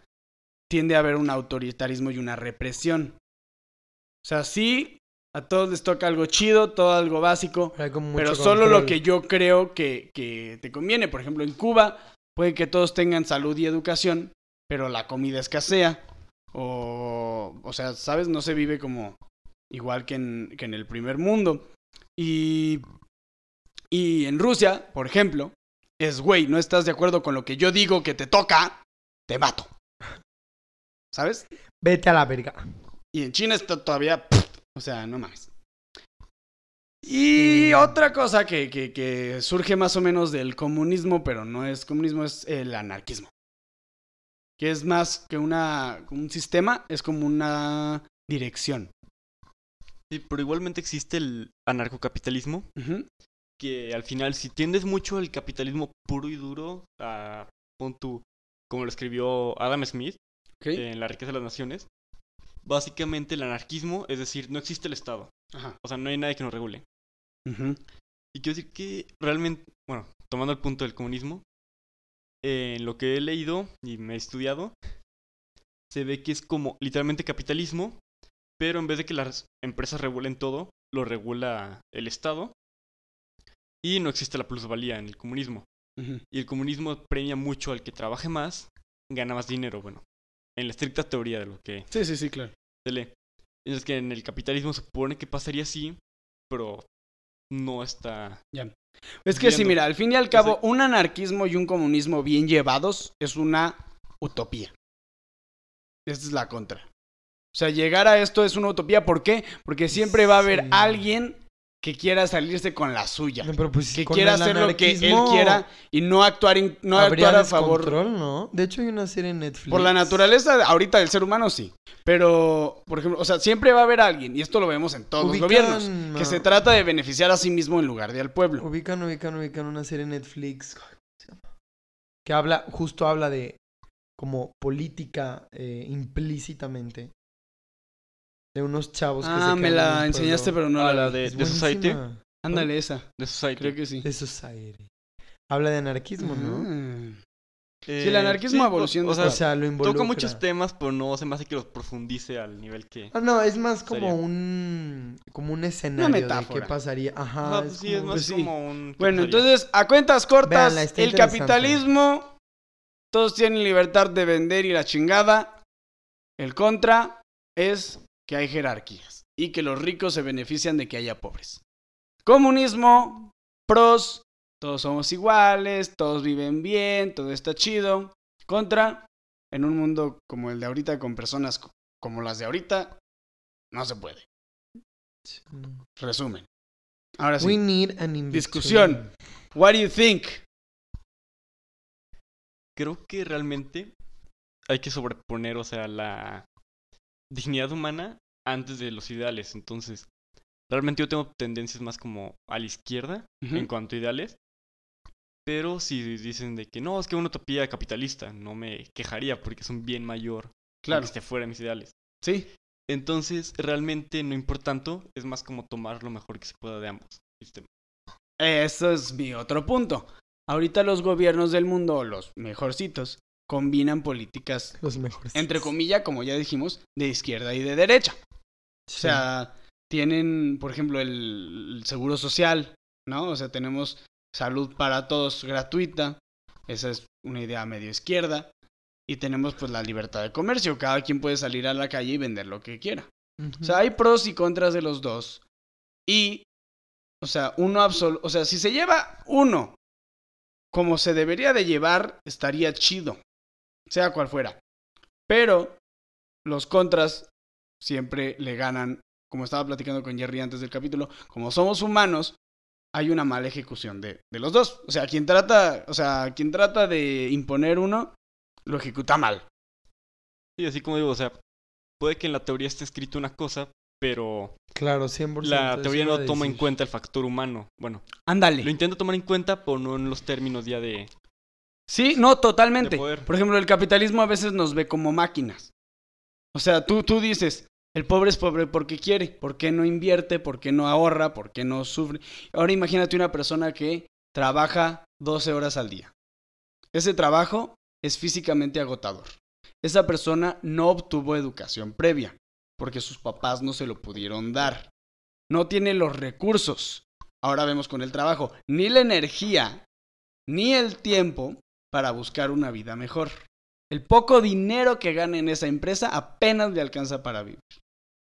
tiende a haber un autoritarismo y una represión. O sea, sí, a todos les toca algo chido, todo algo básico, pero solo lo que yo creo que, que te conviene. Por ejemplo, en Cuba puede que todos tengan salud y educación, pero la comida escasea. O, o sea, ¿sabes? No se vive como igual que en, que en el primer mundo. Y, y en Rusia, por ejemplo, es, güey, no estás de acuerdo con lo que yo digo que te toca, te mato. ¿Sabes? Vete a la verga. Y en China está todavía. pff, o sea, no mames. Y Sí. otra cosa que, que- que surge más o menos del comunismo, pero no es comunismo, es el anarquismo. Que es más que una, un sistema, es como una dirección. Sí, pero igualmente existe el anarcocapitalismo, que al final si tiendes mucho al capitalismo puro y duro, a, pon tú, como lo escribió Adam Smith En La riqueza de las naciones, básicamente el anarquismo, es decir, no existe el Estado, Ajá. o sea, no hay nadie que nos regule. Y quiero decir que realmente, bueno, tomando el punto del comunismo, en lo que he leído y me he estudiado, se ve que es como literalmente capitalismo, pero en vez de que las empresas regulen todo, lo regula el Estado. Y no existe la plusvalía en el comunismo. Y el comunismo premia mucho al que trabaje más, gana más dinero, bueno, en la estricta teoría de lo que Sí, sí, sí, claro. se lee. Es que en el capitalismo se supone que pasaría así, pero no está Es que sí, mira, al fin y al cabo, Entonces- un anarquismo y un comunismo bien llevados es una utopía. Esta es la contra. O sea, llegar a esto es una utopía. ¿Por qué? Porque siempre va a haber Sí. alguien que quiera salirse con la suya. No, pero pues que quiera hacer lo que él quiera y no actuar, en- no actuar a favor. descontrol, ¿no? De hecho hay una serie en Netflix. Por la naturaleza ahorita del ser humano, sí. Pero, por ejemplo, o sea, siempre va a haber alguien, y esto lo vemos en todos Ubican, los gobiernos, que se trata de beneficiar a sí mismo en lugar de al pueblo. Ubican, ubican, ubican una serie en Netflix. ay, ¿cómo se llama? Que habla, justo habla de como política eh, implícitamente. De unos chavos que se Ah, me quedan en la enseñaste, pero no Ah, la de, de Society. Ándale, esa. De Society. Creo que sí. De Society. Habla de anarquismo, ¿no? Eh, Sí, el anarquismo, o- evolución de O sea, O sea, lo involucra. toca muchos temas, pero no se me hace que los profundice al nivel que... Ah, no, es más como Sería. un como un escenario de metáfora. qué pasaría. Ajá, pues es sí, es más pues sí. como un... ¿qué Bueno, pasaría? entonces, a cuentas cortas, Véanla, el capitalismo, todos tienen libertad de vender y la chingada. El contra es que hay jerarquías y que los ricos se benefician de que haya pobres. Comunismo, pros, todos somos iguales, todos viven bien, todo está chido. Contra, en un mundo como el de ahorita, con personas co- como las de ahorita, no se puede. Resumen. Ahora sí. We need an Discusión. What do you think? creo que realmente hay que sobreponer, o sea, la dignidad humana antes de los ideales. Entonces, realmente yo tengo tendencias más como a la izquierda en cuanto a ideales. Pero si dicen de que no, es que una utopía capitalista, no me quejaría porque es un bien mayor Claro. que esté fuera de mis ideales. Sí. Entonces, realmente no importa tanto, es más como tomar lo mejor que se pueda de ambos sistemas. Eso es mi otro punto. Ahorita los gobiernos del mundo, los mejorcitos, combinan políticas, Los mejores. entre comillas, como ya dijimos, de izquierda y de derecha. O sea, tienen, por ejemplo, el, el seguro social, ¿no? O sea, tenemos salud para todos gratuita. Esa es una idea medio izquierda. Y tenemos pues la libertad de comercio. Cada quien puede salir a la calle y vender lo que quiera. O sea, hay pros y contras de los dos. Y, o sea, uno absoluto, o sea, si se lleva uno como se debería de llevar, estaría chido, sea cual fuera. Pero los contras siempre le ganan, como estaba platicando con Jerry antes del capítulo, como somos humanos, hay una mala ejecución de, de los dos. O sea, quien trata, o sea, quien trata de imponer uno, lo ejecuta mal. Sí, así como digo, o sea, puede que en la teoría esté escrito una cosa, pero Claro, 100%. la teoría no toma en cuenta el factor humano. Bueno, Ándale. lo intenta tomar en cuenta, pero no en los términos ya de... Sí, no, totalmente. Por ejemplo, el capitalismo a veces nos ve como máquinas. O sea, tú, tú dices, el pobre es pobre porque quiere, porque no invierte, porque no ahorra, porque no sufre. Ahora imagínate una persona que trabaja 12 horas al día. Ese trabajo es físicamente agotador. Esa persona no obtuvo educación previa, porque sus papás no se lo pudieron dar. No tiene los recursos. Ahora vemos con el trabajo, ni la energía, ni el tiempo para buscar una vida mejor. El poco dinero que gana en esa empresa apenas le alcanza para vivir.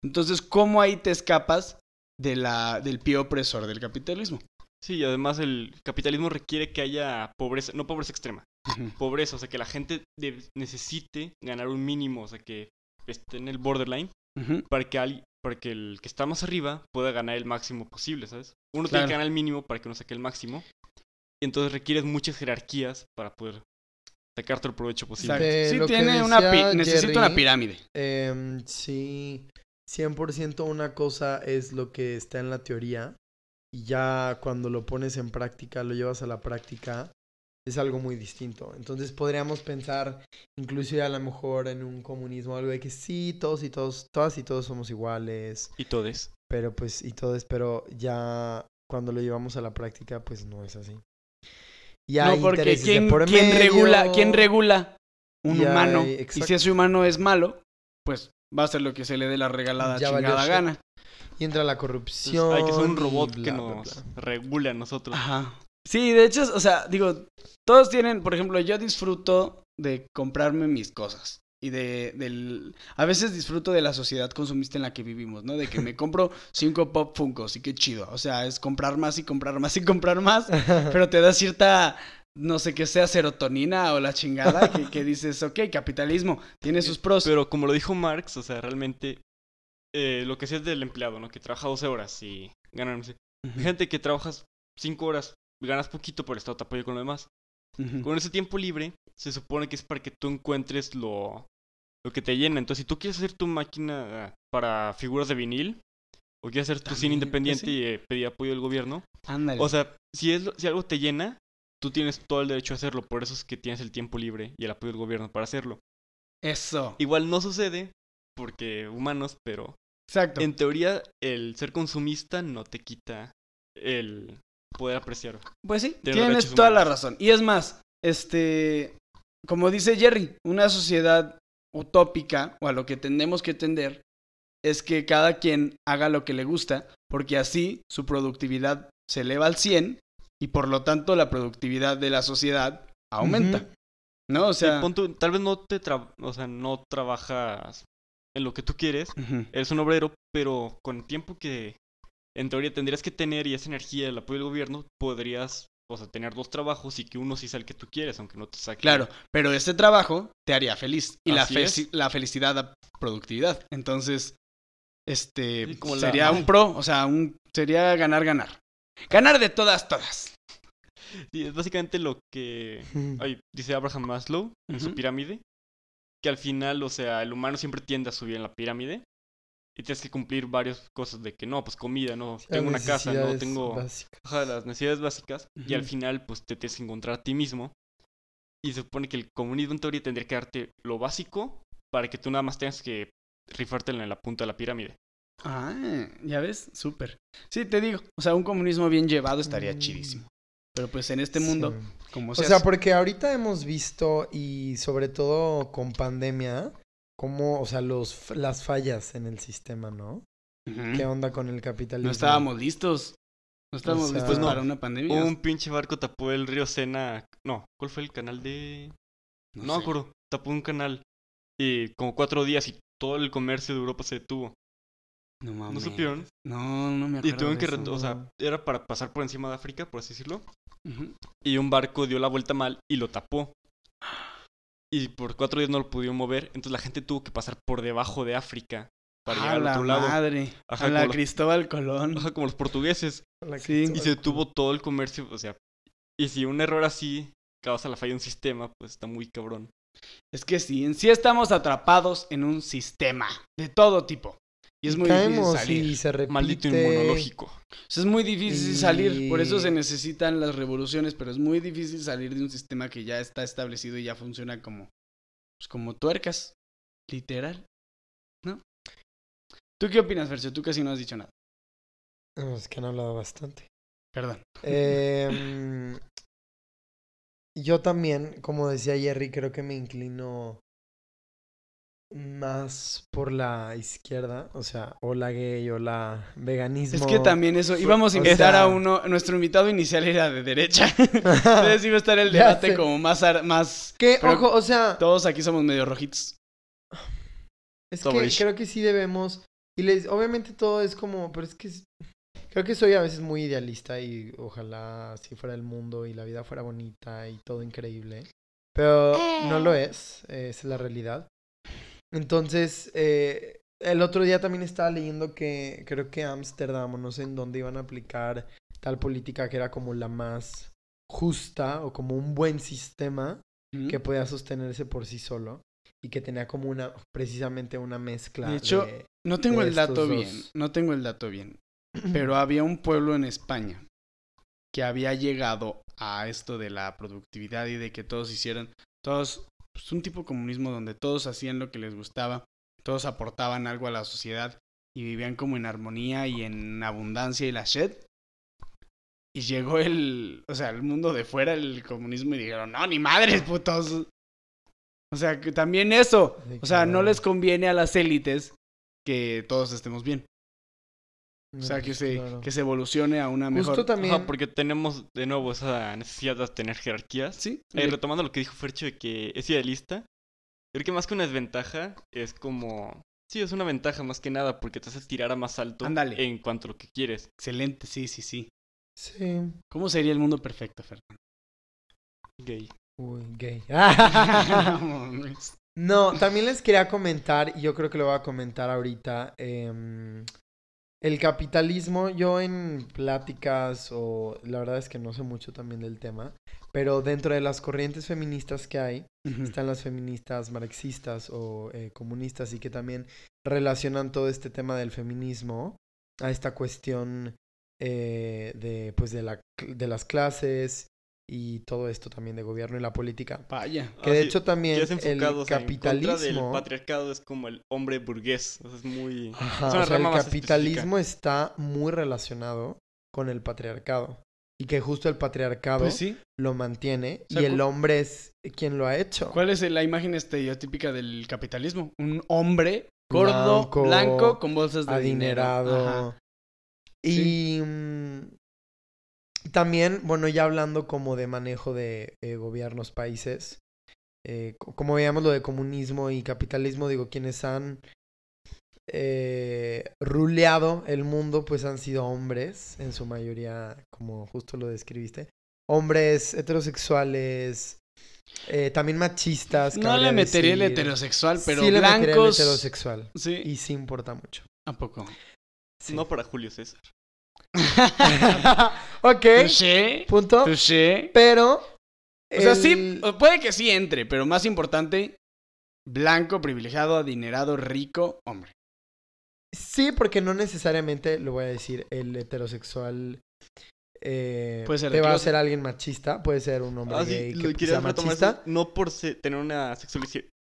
Entonces, ¿cómo ahí te escapas de la, del pie opresor del capitalismo? Sí, y además el capitalismo requiere que haya pobreza, no pobreza extrema, pobreza, o sea, que la gente de- necesite ganar un mínimo, o sea, que esté en el borderline Ujú. para que, al- para que el que está más arriba pueda ganar el máximo posible, ¿sabes? Uno tiene que ganar el mínimo para que uno saque el máximo. Y entonces requieres muchas jerarquías para poder sacar todo el provecho posible. Sí, tiene una necesita una Jerry, pirámide. Em, sí, 100% una cosa es lo que está en la teoría y ya cuando lo pones en práctica, lo llevas a la práctica, es algo muy distinto. Entonces podríamos pensar inclusive a lo mejor en un comunismo, algo de que sí, todos y todos, todas y todos somos iguales, Y todes. pero pues y todos, pero ya cuando lo llevamos a la práctica, pues no es así. Y hay No, porque intereses de ¿quién, por quién medio, regula, ¿quién regula un Y hay- humano? Y si ese humano es malo, pues va a hacer lo que se le dé la regalada Ya chingada gana. Y entra la corrupción. hay que ser un robot bla, que bla, nos bla. regule a nosotros. Ajá. Sí, de hecho, o sea, digo, todos tienen, por ejemplo, yo disfruto de comprarme mis cosas. Y de, del... A veces disfruto de la sociedad consumista en la que vivimos, ¿no? De que me compro cinco pop funkos y qué chido. O sea, es comprar más y comprar más y comprar más. Pero te da cierta, no sé qué sea, serotonina o la chingada que, que dices, ok, capitalismo, tiene sus pros. Pero como lo dijo Marx, o sea, realmente eh, lo que sea es del empleado, ¿no? Que trabaja 12 horas y gana, no sé. Gente que trabajas 5 horas, ganas poquito, pero el Estado te apoya con lo demás. Con ese tiempo libre, se supone que es para que tú encuentres lo, lo que te llena. Entonces, si tú quieres hacer tu máquina para figuras de vinil, o quieres hacer tu cine pues independiente sí. y eh, pedir apoyo del gobierno, Ándale. o sea, si, es, si algo te llena, tú tienes todo el derecho a hacerlo. Por eso es que tienes el tiempo libre y el apoyo del gobierno para hacerlo. Eso. Igual no sucede, porque humanos, pero Exacto. en teoría el ser consumista no te quita el poder apreciar. Pues sí, tienes toda la razón. Y es más, este, como dice Jerry, una sociedad utópica, o a lo que tendemos que tender, es que cada quien haga lo que le gusta, porque así su productividad se eleva al 100 y por lo tanto la productividad de la sociedad aumenta. ¿No? O Sí, sea, pon tal vez no te tra- o sea, no trabajas en lo que tú quieres, eres un obrero, pero con el tiempo que en teoría tendrías que tener y esa energía, el apoyo del gobierno, podrías, o sea, tener dos trabajos y que uno sí sea el que tú quieres, aunque no te saque. claro, pero ese trabajo te haría feliz y la, es. la felicidad da productividad. Entonces, este, la- sería un pro, o sea, un, sería ganar, ganar. Ganar de todas, todas. Sí, es básicamente lo que ay, dice Abraham Maslow en su pirámide. Que al final, o sea, el humano siempre tiende a subir en la pirámide. Y tienes que cumplir varias cosas de que no, pues comida, no, tengo una casa, no, tengo básicas. ajá, las necesidades básicas. Y al final, pues te tienes que encontrar a ti mismo. Y se supone que el comunismo en teoría tendría que darte lo básico para que tú nada más tengas que rifártela en la punta de la pirámide. Ah, ya ves, súper. Sí, te digo, o sea, un comunismo bien llevado estaría Mm. chidísimo. Pero pues en este mundo, Sí. como O se sea, porque ahorita hemos visto, y sobre todo con pandemia, como, o sea, los, las fallas en el sistema, ¿no? ¿Qué onda con el capitalismo? no estábamos listos. No estábamos sea, listos no. para una pandemia. Un pinche barco tapó el río Sena. No, ¿cuál fue el canal de.? No, me sé. acuerdo. Tapó un canal. Y como cuatro días y todo el comercio de Europa se detuvo. No mames. ¿No supieron? No, no me Y acuerdo. tuvieron de que. eso. re- O sea, era para pasar por encima de África, por así decirlo. Y un barco dio la vuelta mal y lo tapó. Y por cuatro días no lo pudieron mover. Entonces la gente tuvo que pasar por debajo de África para A llegar al la otro lado. madre. Ajá, a la los- Cristóbal Colón. Ajá, como los portugueses. La Sí. Y se detuvo todo el comercio. O sea, y si un error así causa la falla de un sistema, pues está muy cabrón. Es que sí, en sí estamos atrapados en un sistema de todo tipo. Y es muy Caemos difícil salir. y se repite. Maldito inmunológico. O sea, es muy difícil Y- salir, por eso se necesitan las revoluciones, pero es muy difícil salir de un sistema que ya está establecido y ya funciona como, pues como tuercas, literal, ¿no? ¿Tú qué opinas, Fercio? Tú casi no has dicho nada. Es que han hablado bastante. Perdón. Em, yo también, como decía Jerry, creo que me inclino más por la izquierda, o sea, o la gay o la veganismo. Es que también eso, íbamos a o invitar sea- a uno, nuestro invitado inicial era de derecha, entonces iba a estar el debate como más, más, Que, ojo, o sea, todos aquí somos medio rojitos. es que creo que sí debemos, y les, obviamente todo es como, pero es que es- creo que soy a veces muy idealista y ojalá así fuera el mundo y la vida fuera bonita y todo increíble, pero no lo es, eh, esa es la realidad. Entonces, eh, el otro día también estaba leyendo que creo que Ámsterdam o no sé en dónde iban a aplicar tal política que era como la más justa o como un buen sistema ¿Mm? que podía sostenerse por sí solo y que tenía como una precisamente una mezcla De hecho, de- No tengo el dato bien, no tengo el dato bien, pero había un pueblo en España que había llegado a esto de la productividad y de que todos hicieran, todos, pues un tipo de comunismo donde todos hacían lo que les gustaba, todos aportaban algo a la sociedad y vivían como en armonía y en abundancia y la shed. Y llegó el, o sea, el mundo de fuera, el comunismo, y dijeron, no, ni madres, putos. O sea, que también eso. O sea, no les conviene a las élites que todos estemos bien. O sea, que pues, se, claro. que se evolucione a una mejor... Justo también Ajá, porque tenemos de nuevo esa necesidad de tener jerarquías. Sí, Eh, retomando lo que dijo Fercho de que es idealista, creo que más que una desventaja es como... Sí, es una ventaja más que nada porque te hace tirar a más alto Ándale. en cuanto a lo que quieres. excelente, sí, sí, sí. sí. ¿Cómo sería el mundo perfecto, Fernando? Gay. Uy, gay. No también les quería comentar, y yo creo que lo voy a comentar ahorita, em, el capitalismo, yo en pláticas, o la verdad es que no sé mucho también del tema, pero dentro de las corrientes feministas que hay, están las feministas marxistas o eh, comunistas y que también relacionan todo este tema del feminismo a esta cuestión eh, de, pues de, la, de las clases y todo esto también de gobierno y la política. Vaya. Que de Ah, sí, hecho también ya es enfocado, el o sea, en contra del capitalismo... patriarcado es como el hombre burgués. O sea, es muy... Ajá, es una o sea, el capitalismo está muy relacionado con el patriarcado. Y que justo el patriarcado Pues sí. lo mantiene O sea, y el hombre es quien lo ha hecho. ¿Cuál es la imagen estereotípica del capitalismo? Un hombre gordo, Blanco, blanco, con bolsas de adinerado. dinero. Ajá. Y mm, también, bueno, ya hablando como de manejo de eh, gobiernos, países, eh, co- como veíamos lo de comunismo y capitalismo, digo, quienes han eh, ruleado el mundo, pues han sido hombres, en su mayoría, como justo lo describiste. Hombres heterosexuales, eh, también machistas. No le metería el heterosexual, pero sí le metería el blancos. heterosexual. Sí. Y sí importa mucho. ¿A poco? Sí. No para Julio César. ok, Touché. punto. Touché. Pero. O sea, el- sí, puede que sí entre, pero más importante, blanco, privilegiado, adinerado, rico, hombre. Sí, porque no necesariamente, lo voy a decir, el heterosexual. eh, Puede ser te va a ser alguien machista, puede ser un hombre Ah, sí, gay lo que sea machista. No por tener una Exacto,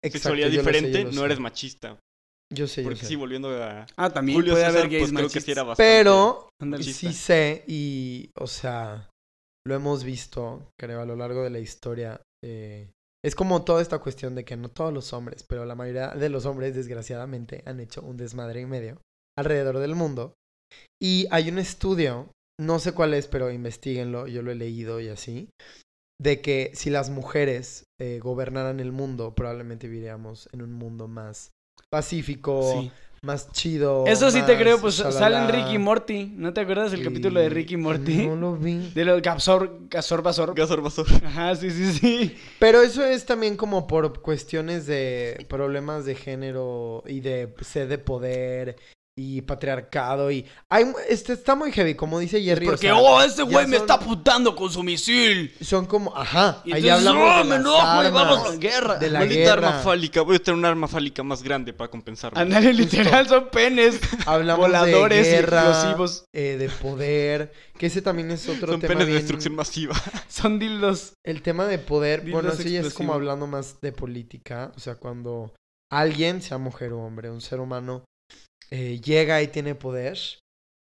sexualidad sé, diferente, no sé. eres machista. Yo sé, yo Porque sé. sí, volviendo a Ah, también Julio puede César, haber gays pues creo que sí era bastante... Pero machista. sí sé y, o sea, lo hemos visto, creo, a lo largo de la historia. eh, es como toda esta cuestión de que no todos los hombres, pero la mayoría de los hombres, desgraciadamente, han hecho un desmadre y medio alrededor del mundo. Y hay un estudio, no sé cuál es, pero investiguenlo, yo lo he leído y así, de que si las mujeres eh, gobernaran el mundo, probablemente viviríamos en un mundo más pacífico, Sí. más chido. Eso sí te creo, pues shalala. salen Ricky y Morty. ¿No te acuerdas del Y- capítulo de Ricky y Morty? No lo vi. De lo Gasor, Gasor Basor. Gasor, basor. Ajá, sí, sí, sí. Pero eso es también como por cuestiones de problemas de género y de sed de poder y patriarcado y hay este está muy heavy como dice Jerry o Porque, sea, oh, ese güey me son- está putando con su misil. son como ajá Y ahí entonces, hablamos oh, de las enojo y vamos a la armas, guerra. de la Maldita guerra arma fálica. Voy a tener un arma fálica más grande para compensarme. Ándale, literal, son penes. hablamos voladores de guerra explosivos. eh, de poder que ese también es otro Son tema penes de bien- destrucción masiva. Son dildos. El tema de poder, Dildos bueno, ya es como hablando más de política, o sea, cuando alguien, sea mujer o hombre, un ser humano, eh, llega y tiene poder,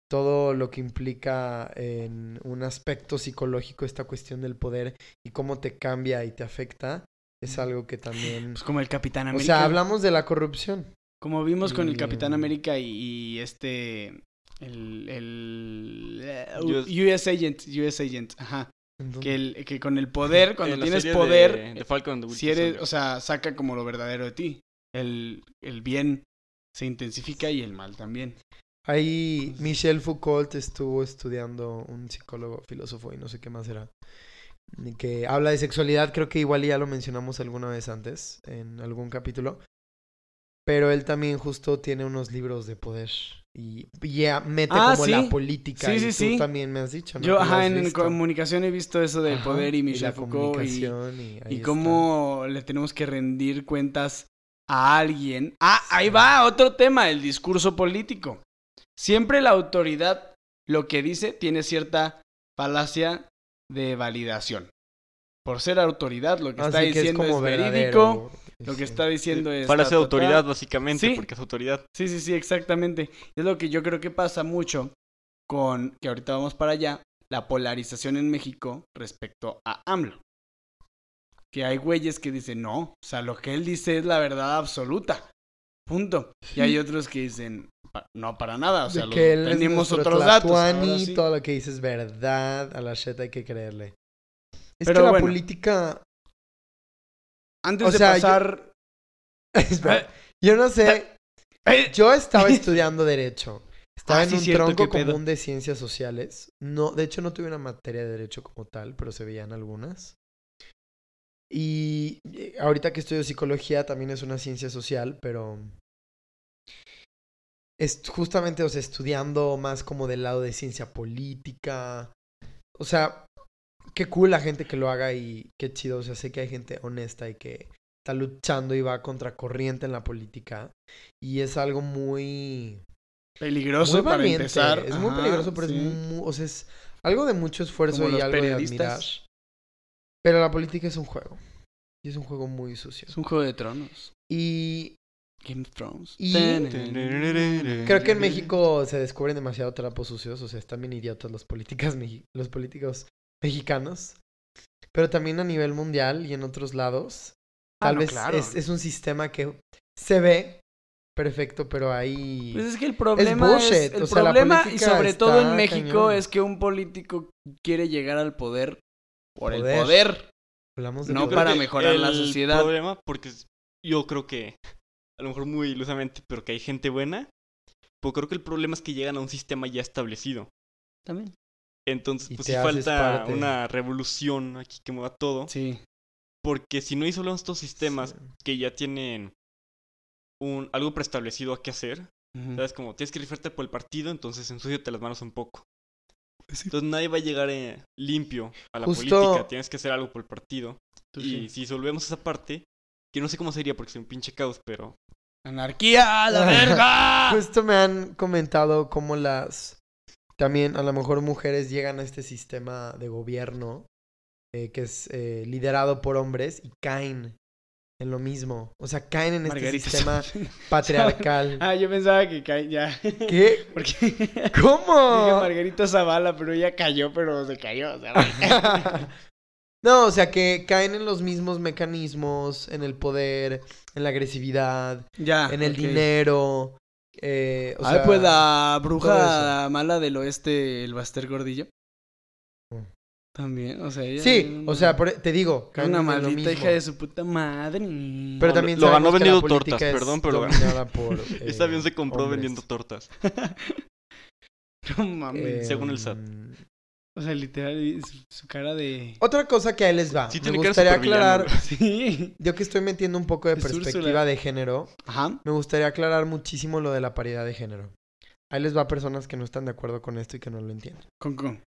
todo lo que implica en un aspecto psicológico esta cuestión del poder y cómo te cambia y te afecta, es algo que también... Pues como el Capitán O América. sea, hablamos de la corrupción. Como vimos con el Capitán América y, y este. El. el US US Agent. US Agent. Ajá. Que, el, que con el poder, cuando En tienes poder, de, de Falcon si eres, o sea, saca como lo verdadero de ti. El, el bien se intensifica y el mal también. Ahí Michel Foucault estuvo estudiando, un psicólogo, filósofo y no sé qué más era, que habla de sexualidad, creo que igual ya lo mencionamos alguna vez antes, en algún capítulo, pero él también justo tiene unos libros de poder y ya mete Ah, como sí. la política Sí, y sí, tú sí. también me has dicho, ¿no? Yo, ajá, en visto. comunicación he visto eso del Ajá, poder y Michel la Foucault y, comunicación y, ahí y está. cómo le tenemos que rendir cuentas a alguien. Ah, ahí va, otro tema, el discurso político. Siempre la autoridad lo que dice tiene cierta falacia de validación. Por ser autoridad, lo que está que es diciendo es, como verídico, verdadero, lo que está diciendo es... Falacia de autoridad, básicamente, Sí. porque es autoridad. Sí, sí, sí, exactamente. Es lo que yo creo que pasa mucho con, que ahorita vamos para allá, la polarización en México respecto a AMLO. Que hay güeyes que dicen, no, o sea, lo que él dice es la verdad absoluta. Punto. Y hay otros que dicen, "Pa- no, para nada, o sea, los- que tenemos otros datos. Sí. todo lo que dice es verdad, a la shit hay que creerle. Es Pero que la bueno. política... Antes o de sea, yo- pasar... Espera, yo no sé, Eh, yo estaba estudiando Derecho. Estaba Ah, en sí, un cierto, tronco común de ciencias sociales. No, de hecho no tuve una materia de Derecho como tal, pero se veían algunas. Y eh, ahorita que estudio psicología también es una ciencia social, pero es justamente, o sea, estudiando más como del lado de ciencia política. O sea, qué cool la gente que lo haga y qué chido. O sea, sé que hay gente honesta y que está luchando y va contracorriente en la política. Y es algo muy... peligroso muy para empezar. Es muy peligroso, pero sí. es muy... O sea, es algo de mucho esfuerzo Como y los algo de admirar. Pero la política es un juego. Y es un juego muy sucio. Es un juego de tronos. Y Game of Thrones. Y- creo que en México se descubren demasiado trapos sucios. O sea, están bien idiotas los, políticas los políticos mexicanos. Pero también a nivel mundial y en otros lados. Ah, Tal no, vez claro. es, es un sistema que se ve perfecto, pero ahí... Pues es que el problema es, bullshit, el o sea, la problema y sobre todo en México cañón. es que un político quiere llegar al poder por el Poder. hablamos de no poder. para mejorar la el sociedad. problema, porque es- yo creo que, a lo mejor muy ilusamente, pero que hay gente buena, pero creo que el problema es que llegan a un sistema ya establecido. También. Entonces, Y pues sí falta parte. una revolución aquí que mueva todo. Sí. Porque si no hay solo estos sistemas Sí. que ya tienen un, algo preestablecido a qué hacer. ¿sabes? Como tienes que rifarte por el partido, entonces ensúciate las manos un poco. Entonces nadie va a llegar eh, limpio a la Justo- política. Tienes que hacer algo por el partido. Tú Y sí. si solvemos esa parte, que no sé cómo sería porque es un pinche caos, pero ¡Anarquía a la verga! Justo me han comentado cómo las también a lo mejor mujeres llegan a este sistema de gobierno eh, que es eh, liderado por hombres y caen en lo mismo. O sea, caen en este sistema patriarcal. Ah, yo pensaba que cae ya. ¿Qué? Porque dije ¿Cómo? Margarita Zavala, pero ella cayó, pero se cayó. O sea, no, o sea, que caen en los mismos mecanismos, en el poder, en la agresividad, ya. en el dinero. eh, o Ay, sea, pues la bruja mala del oeste, el Baster Gordillo. También, o sea, ella. Sí, o sea, por- te digo, una lo maldita mismo. hija de su puta madre. Pero también lo ganó sabemos que la vendiendo política tortas, es perdón, pero lo ganó. dominada por, este eh, avión se compró hombres. vendiendo tortas. No mames. Eh, según el SAT. O sea, literal, su, su cara de. Otra cosa que a él les va. Sí me tiene gustaría supervillano, aclarar. Sí. yo que estoy metiendo un poco de Es perspectiva Úrsula. de género, Ajá. me gustaría aclarar muchísimo lo de la paridad de género. Ahí les va a personas que no están de acuerdo con esto y que no lo entienden. ¿Con con?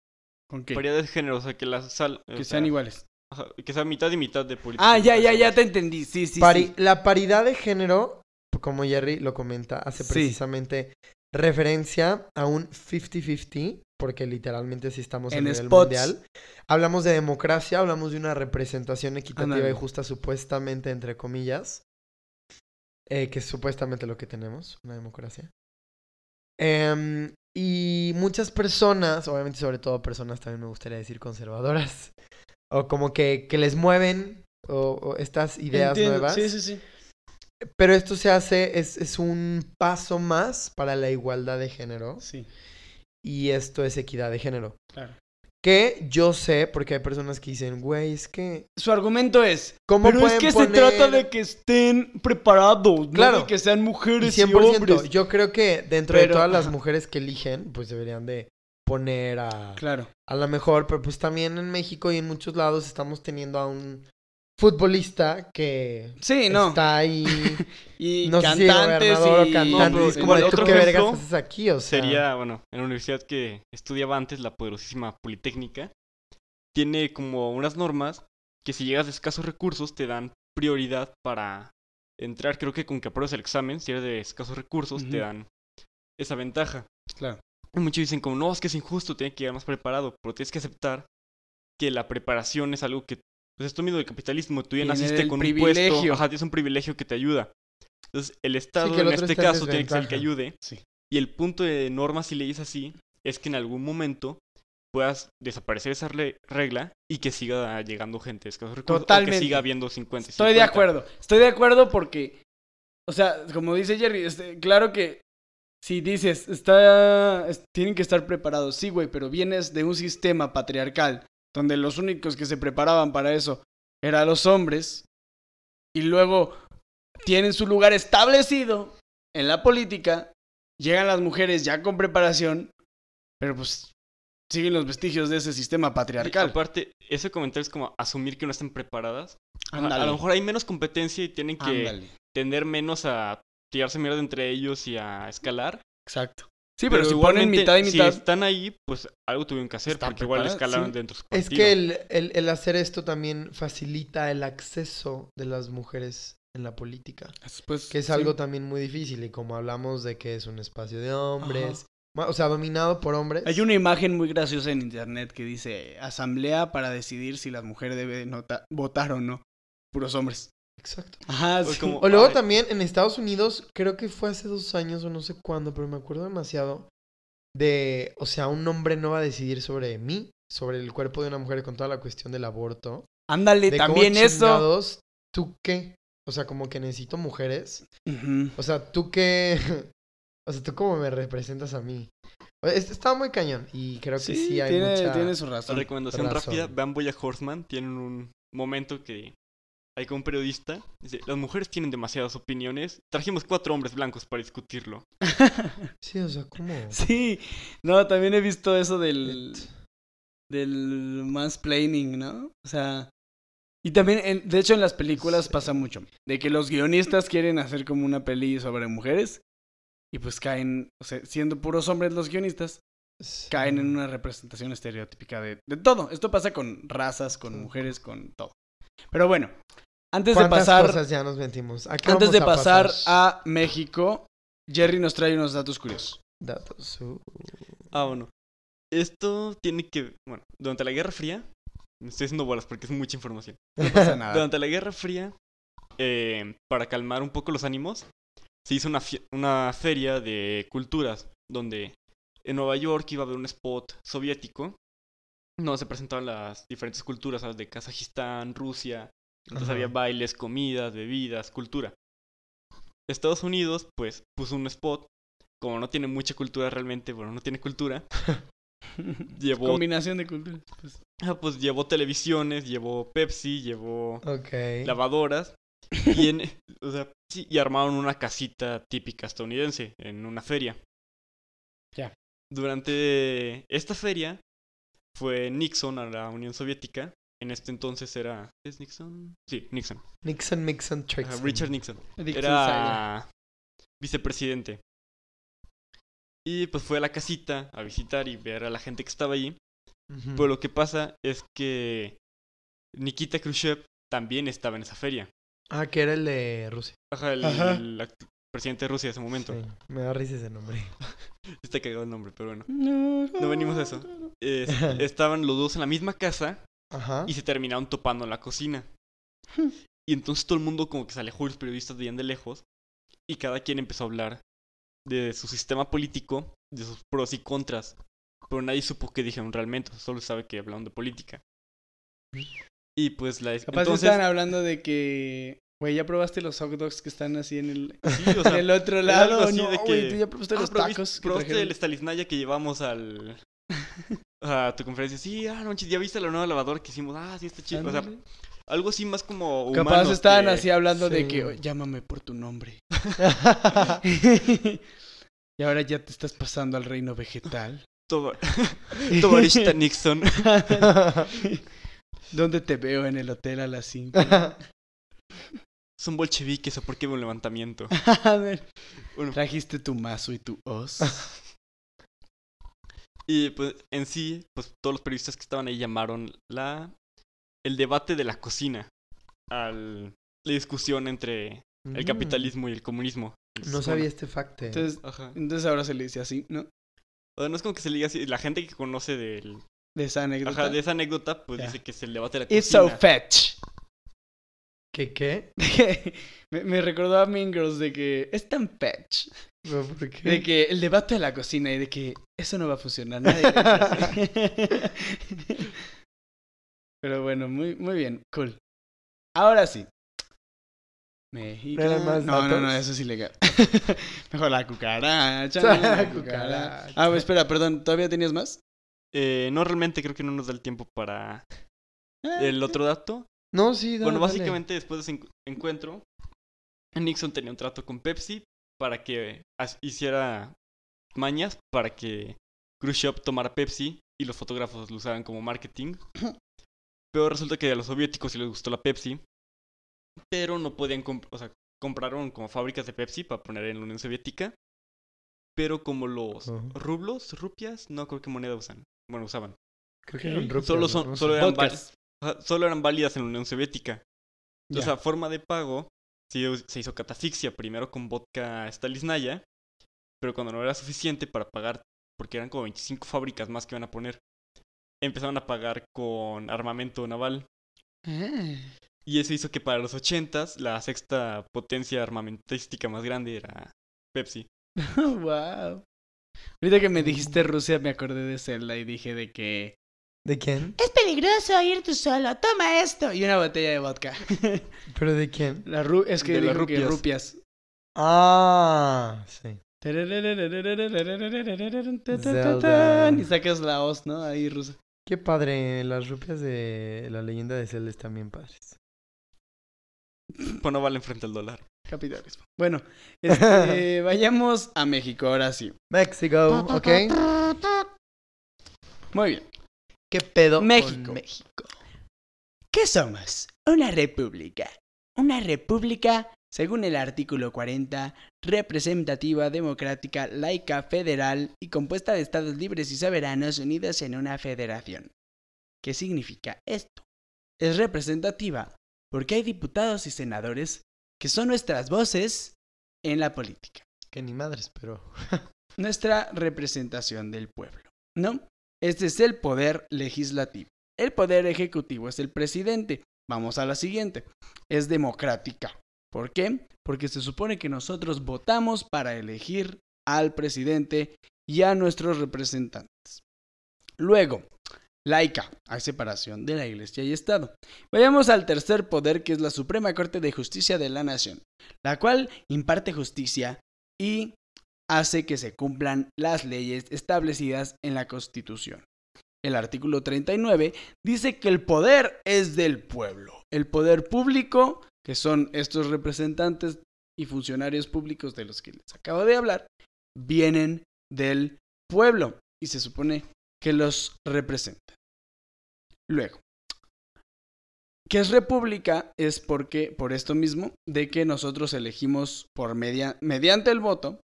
¿Con qué? De género, o sea, que la sal... Que sea, sean iguales. ajá, que sea mitad y mitad de política. Ah, ya, ya, ya te entendí. Sí, sí. Pari- sí. La paridad de género, como Jerry lo comenta, hace Sí. precisamente referencia a un 50-50, porque literalmente si estamos a En nivel spots. mundial. Hablamos de democracia, hablamos de una representación equitativa y justa supuestamente, entre comillas, eh, que es supuestamente lo que tenemos, una democracia. Em, y muchas personas, obviamente sobre todo personas también me gustaría decir conservadoras, o como que, que les mueven o, o estas ideas Entiendo. nuevas. Sí, sí, sí. Pero esto se hace, es, es un paso más para la igualdad de género. Sí, Y esto es equidad de género. claro. Que yo sé, porque hay personas que dicen, güey, es que. Su argumento es. ¿Cómo Pero es que se trata de que estén preparados, Claro. no de que sean mujeres y, 100%. hombres. Yo creo que dentro de todas las mujeres que eligen, pues deberían de poner a. Claro. A lo mejor, pero pues también en México y en muchos lados estamos teniendo a un futbolista que Sí, no. está ahí. Y no sé si cantantes y... o cantante. No, como de, ¿tú otro qué vergas haces aquí? O sea, Sería, bueno, en la universidad que estudiaba antes, la poderosísima Politécnica, tiene como unas normas que si llegas de escasos recursos te dan prioridad para entrar. Creo que con que apruebes el examen, si eres de escasos recursos, te Ujú. dan esa ventaja. Claro. Y muchos dicen como, no, es que es injusto, tiene que llegar más preparado, pero tienes que aceptar que la preparación es algo que, pues esto mismo del capitalismo, tú ya naciste con un puesto, ajá, tienes un privilegio que te ayuda. Entonces, el Estado el en este caso tiene que ser el que ayude. Sí. Y el punto de normas y leyes así es que en algún momento puedas desaparecer esa re- regla y que siga llegando gente de escasos recursos. O Totalmente. que siga habiendo 50 y Estoy de 50. acuerdo. Estoy de acuerdo porque, o sea, como dice Jerry, este, claro que si dices, está, es- tienen que estar preparados, sí, güey, pero vienes de un sistema patriarcal donde los únicos que se preparaban para eso eran los hombres y luego tienen su lugar establecido en la política, llegan las mujeres ya con preparación, pero pues siguen los vestigios de ese sistema Y patriarcal. aparte, ese comentario es como asumir que no están preparadas. A- lo mejor hay menos competencia y tienen que Ándale. tender menos a tirarse mierda entre ellos y a escalar. Exacto. Sí, pero, si ponen igualmente, mitad y mitad. Si están ahí, pues algo tuvieron que hacer, porque igual escalaron sí. dentro de su Es que el, el- el hacer esto también facilita el acceso de las mujeres en la política. Pues, Que es sí. algo también muy difícil. Y como hablamos de que es un espacio de hombres. ma- O sea, dominado por hombres. Hay una imagen muy graciosa en internet que dice asamblea para decidir si la mujer debe nota- votar o no. Puros hombres. Exacto. Ajá, O sí. como- O luego Ay. también en Estados Unidos, creo que fue hace dos años o no sé cuándo, pero me acuerdo demasiado de, o sea, un hombre no va a decidir sobre mí, sobre el cuerpo de una mujer con toda la cuestión del aborto. Ándale, De cómo también eso. ¿Tú qué? O sea, como que necesito mujeres. O sea, tú qué... O sea, tú cómo me representas a mí. O- es- Está muy cañón y creo que sí, hay tiene, mucha... tiene su La razón. recomendación razón. rápida, vean Boya Horseman, tienen un momento que hay como un periodista, dice, las mujeres tienen demasiadas opiniones, trajimos cuatro hombres blancos para discutirlo. Sí, o sea, ¿cómo? Sí, no, también he visto eso del, del mansplaining, ¿no? O sea, y también, en- de hecho en las películas Sí. pasa mucho, de que los guionistas quieren hacer como una peli sobre mujeres y pues caen, o sea, siendo puros hombres los guionistas, caen en una representación estereotípica de, de todo. Esto pasa con razas, con mujeres, con todo. Pero bueno, antes de ¿Cuántas pasar, cosas ya nos metimos? ¿A qué antes vamos de a pasar a México, Jerry nos trae unos datos curiosos. Datos. uh. Ah, bueno. Esto tiene que. Bueno, durante la Guerra Fría. Me estoy haciendo bolas porque es mucha información. No pasa nada. Durante la Guerra Fría, eh, para calmar un poco los ánimos, se hizo una, una feria de culturas donde en Nueva York iba a haber un spot soviético donde se presentaban las diferentes culturas, ¿sabes? De Kazajistán, Rusia. Entonces Ajá. había bailes, comidas, bebidas, cultura. Estados Unidos, pues, puso un spot. Como no tiene mucha cultura realmente, bueno, no tiene cultura. llevó Combinación de culturas. pues. Ah, pues llevó televisiones, llevó Pepsi, llevó lavadoras. Y, en, o sea, sí, y armaron una casita típica estadounidense en una feria. Ya. Durante esta feria fue Nixon a la Unión Soviética. En este entonces era. ¿Es Nixon? Sí, Nixon. Nixon, Mixon, Ajá, Trixon. Richard Nixon. Dixon Era vicepresidente. Y pues fue a la casita a visitar y ver a la gente que estaba allí. Ujú. Pero lo que pasa es que Nikita Khrushchev también estaba en esa feria. Ah, que era el de Rusia. Ajá, el, Ajá. el presidente de Rusia de ese momento. Sí, me da risa ese nombre. Está cagado el nombre, pero bueno. No, No venimos a eso. Es- estaban los dos en la misma casa Ajá. y se terminaron topando en la cocina. Y entonces todo el mundo como que se alejó, los periodistas veían de lejos y cada quien empezó a hablar de su sistema político, de sus pros y contras. Pero nadie supo qué dijeron realmente, solo sabe que hablaron de política. Y pues la... Capaz entonces, estaban hablando de que. Güey, ¿ya probaste los hot dogs que están así en el, sí, o en sea, el otro lado? así No, de güey, ¿tú ya probaste Ah, los tacos? ¿viste- que ¿Probaste el Stalisnaya que llevamos al... a tu conferencia? Sí, ah, no, ¿ya viste la nueva lavadora que hicimos? Ah, sí, está chido. O sea, algo así más como Capaz humanos estaban que- así hablando de que "Oye, llámame por tu nombre. y ahora ya te estás pasando al reino vegetal. Toba- Tovarishta Nixon. ¿Dónde te veo en el hotel a las 5? Son bolcheviques o por qué un levantamiento. A ver, Bueno, trajiste tu mazo y tu os. y pues en sí, pues todos los periodistas que estaban ahí llamaron la el debate de la cocina al la discusión entre el Mm, capitalismo y el comunismo. No sabía este facto. Entonces, Ajá. entonces ahora se le dice así, ¿no? O sea, no es como que se le diga así. La gente que conoce del, De esa anécdota. ajá, de esa anécdota, pues dice que es el debate de la It's so cocina. fetch. ¿Qué qué? me, me recordó a Mean Girls de que es tan. ¿Pero ¿Por qué? De que el debate de la cocina y de que eso no va a funcionar. Nadie. Pero bueno, muy, muy bien, cool. Ahora sí. México. ¿No eran más no, no, no, eso es ilegal. Mejor la cucaracha. La la cucaracha. Ah, espera, perdón, ¿todavía tenías más? Eh, no, realmente creo que no nos da el tiempo para Ah, el otro dato. No, sí, dale, bueno, dale. básicamente después de ese encu- encuentro, Nixon tenía un trato con Pepsi para que hiciera mañas para que Khrushchev tomara Pepsi y los fotógrafos lo usaran como marketing. Pero resulta que a los soviéticos sí les gustó la Pepsi, pero no podían, comp- o sea, compraron como fábricas de Pepsi para poner en la Unión Soviética. Pero como los rublos, rupias, no creo qué moneda usan. Bueno, usaban. Creo que eran rupias, Solo, son, No sé. solo, eran Solo eran válidas en la Unión Soviética. Sea, forma de pago, se hizo catafixia primero con vodka Stalisnaya, pero cuando no era suficiente para pagar, porque eran como 25 fábricas más que iban a poner, empezaron a pagar con armamento naval. Ah. Y eso hizo que para los 80s la sexta potencia armamentística más grande era Pepsi. wow. Ahorita que me dijiste Rusia me acordé de Zelda y dije de que ¿De quién? es peligroso ir tú solo, toma esto y una botella de vodka. ¿Pero de quién? La ru- es que De las rupias. rupias. Ah, sí. Zelda. Y sacas la os, ¿no? Ahí rusa. Qué padre, las rupias de la leyenda de Zelda están bien padres. Pues no valen frente al dólar. Capitalismo. Bueno, este, vayamos a México ahora sí. México, ¿ok? Muy bien. ¿Qué pedo con. México? ¿Qué somos? Una república. Una república según el artículo 40, representativa, democrática, laica, federal y compuesta de estados libres y soberanos unidos en una federación. ¿Qué significa esto? Es representativa porque hay diputados y senadores que son nuestras voces en la política. Que ni madres, pero. Nuestra representación del pueblo, ¿no? Este es el poder legislativo. El poder ejecutivo es el presidente. Vamos a la siguiente. Es democrática. ¿Por qué? Porque se supone que nosotros votamos para elegir al presidente y a nuestros representantes. Luego, laica, hay separación de la Iglesia y Estado. Vayamos al tercer poder que es la Suprema Corte de Justicia de la Nación, la cual imparte justicia y hace que se cumplan las leyes establecidas en la Constitución. El artículo 39 dice que el poder es del pueblo. El poder público, que son estos representantes y funcionarios públicos de los que les acabo de hablar, vienen del pueblo y se supone que los representan. Luego, ¿qué es república? Es porque, por esto mismo, de que nosotros elegimos por media, mediante el voto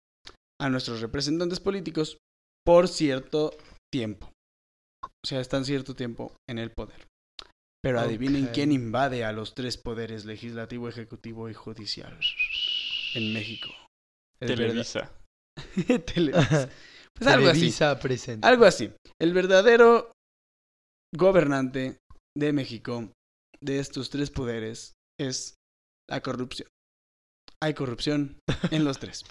a nuestros representantes políticos por cierto tiempo. O sea, están cierto tiempo en el poder. Pero adivinen quién invade a los tres poderes legislativo, ejecutivo y judicial en México. El Televisa. Televisa. Pues algo así. Televisa presenta. Algo así. El verdadero gobernante de México de estos tres poderes es la corrupción. Hay corrupción en los tres.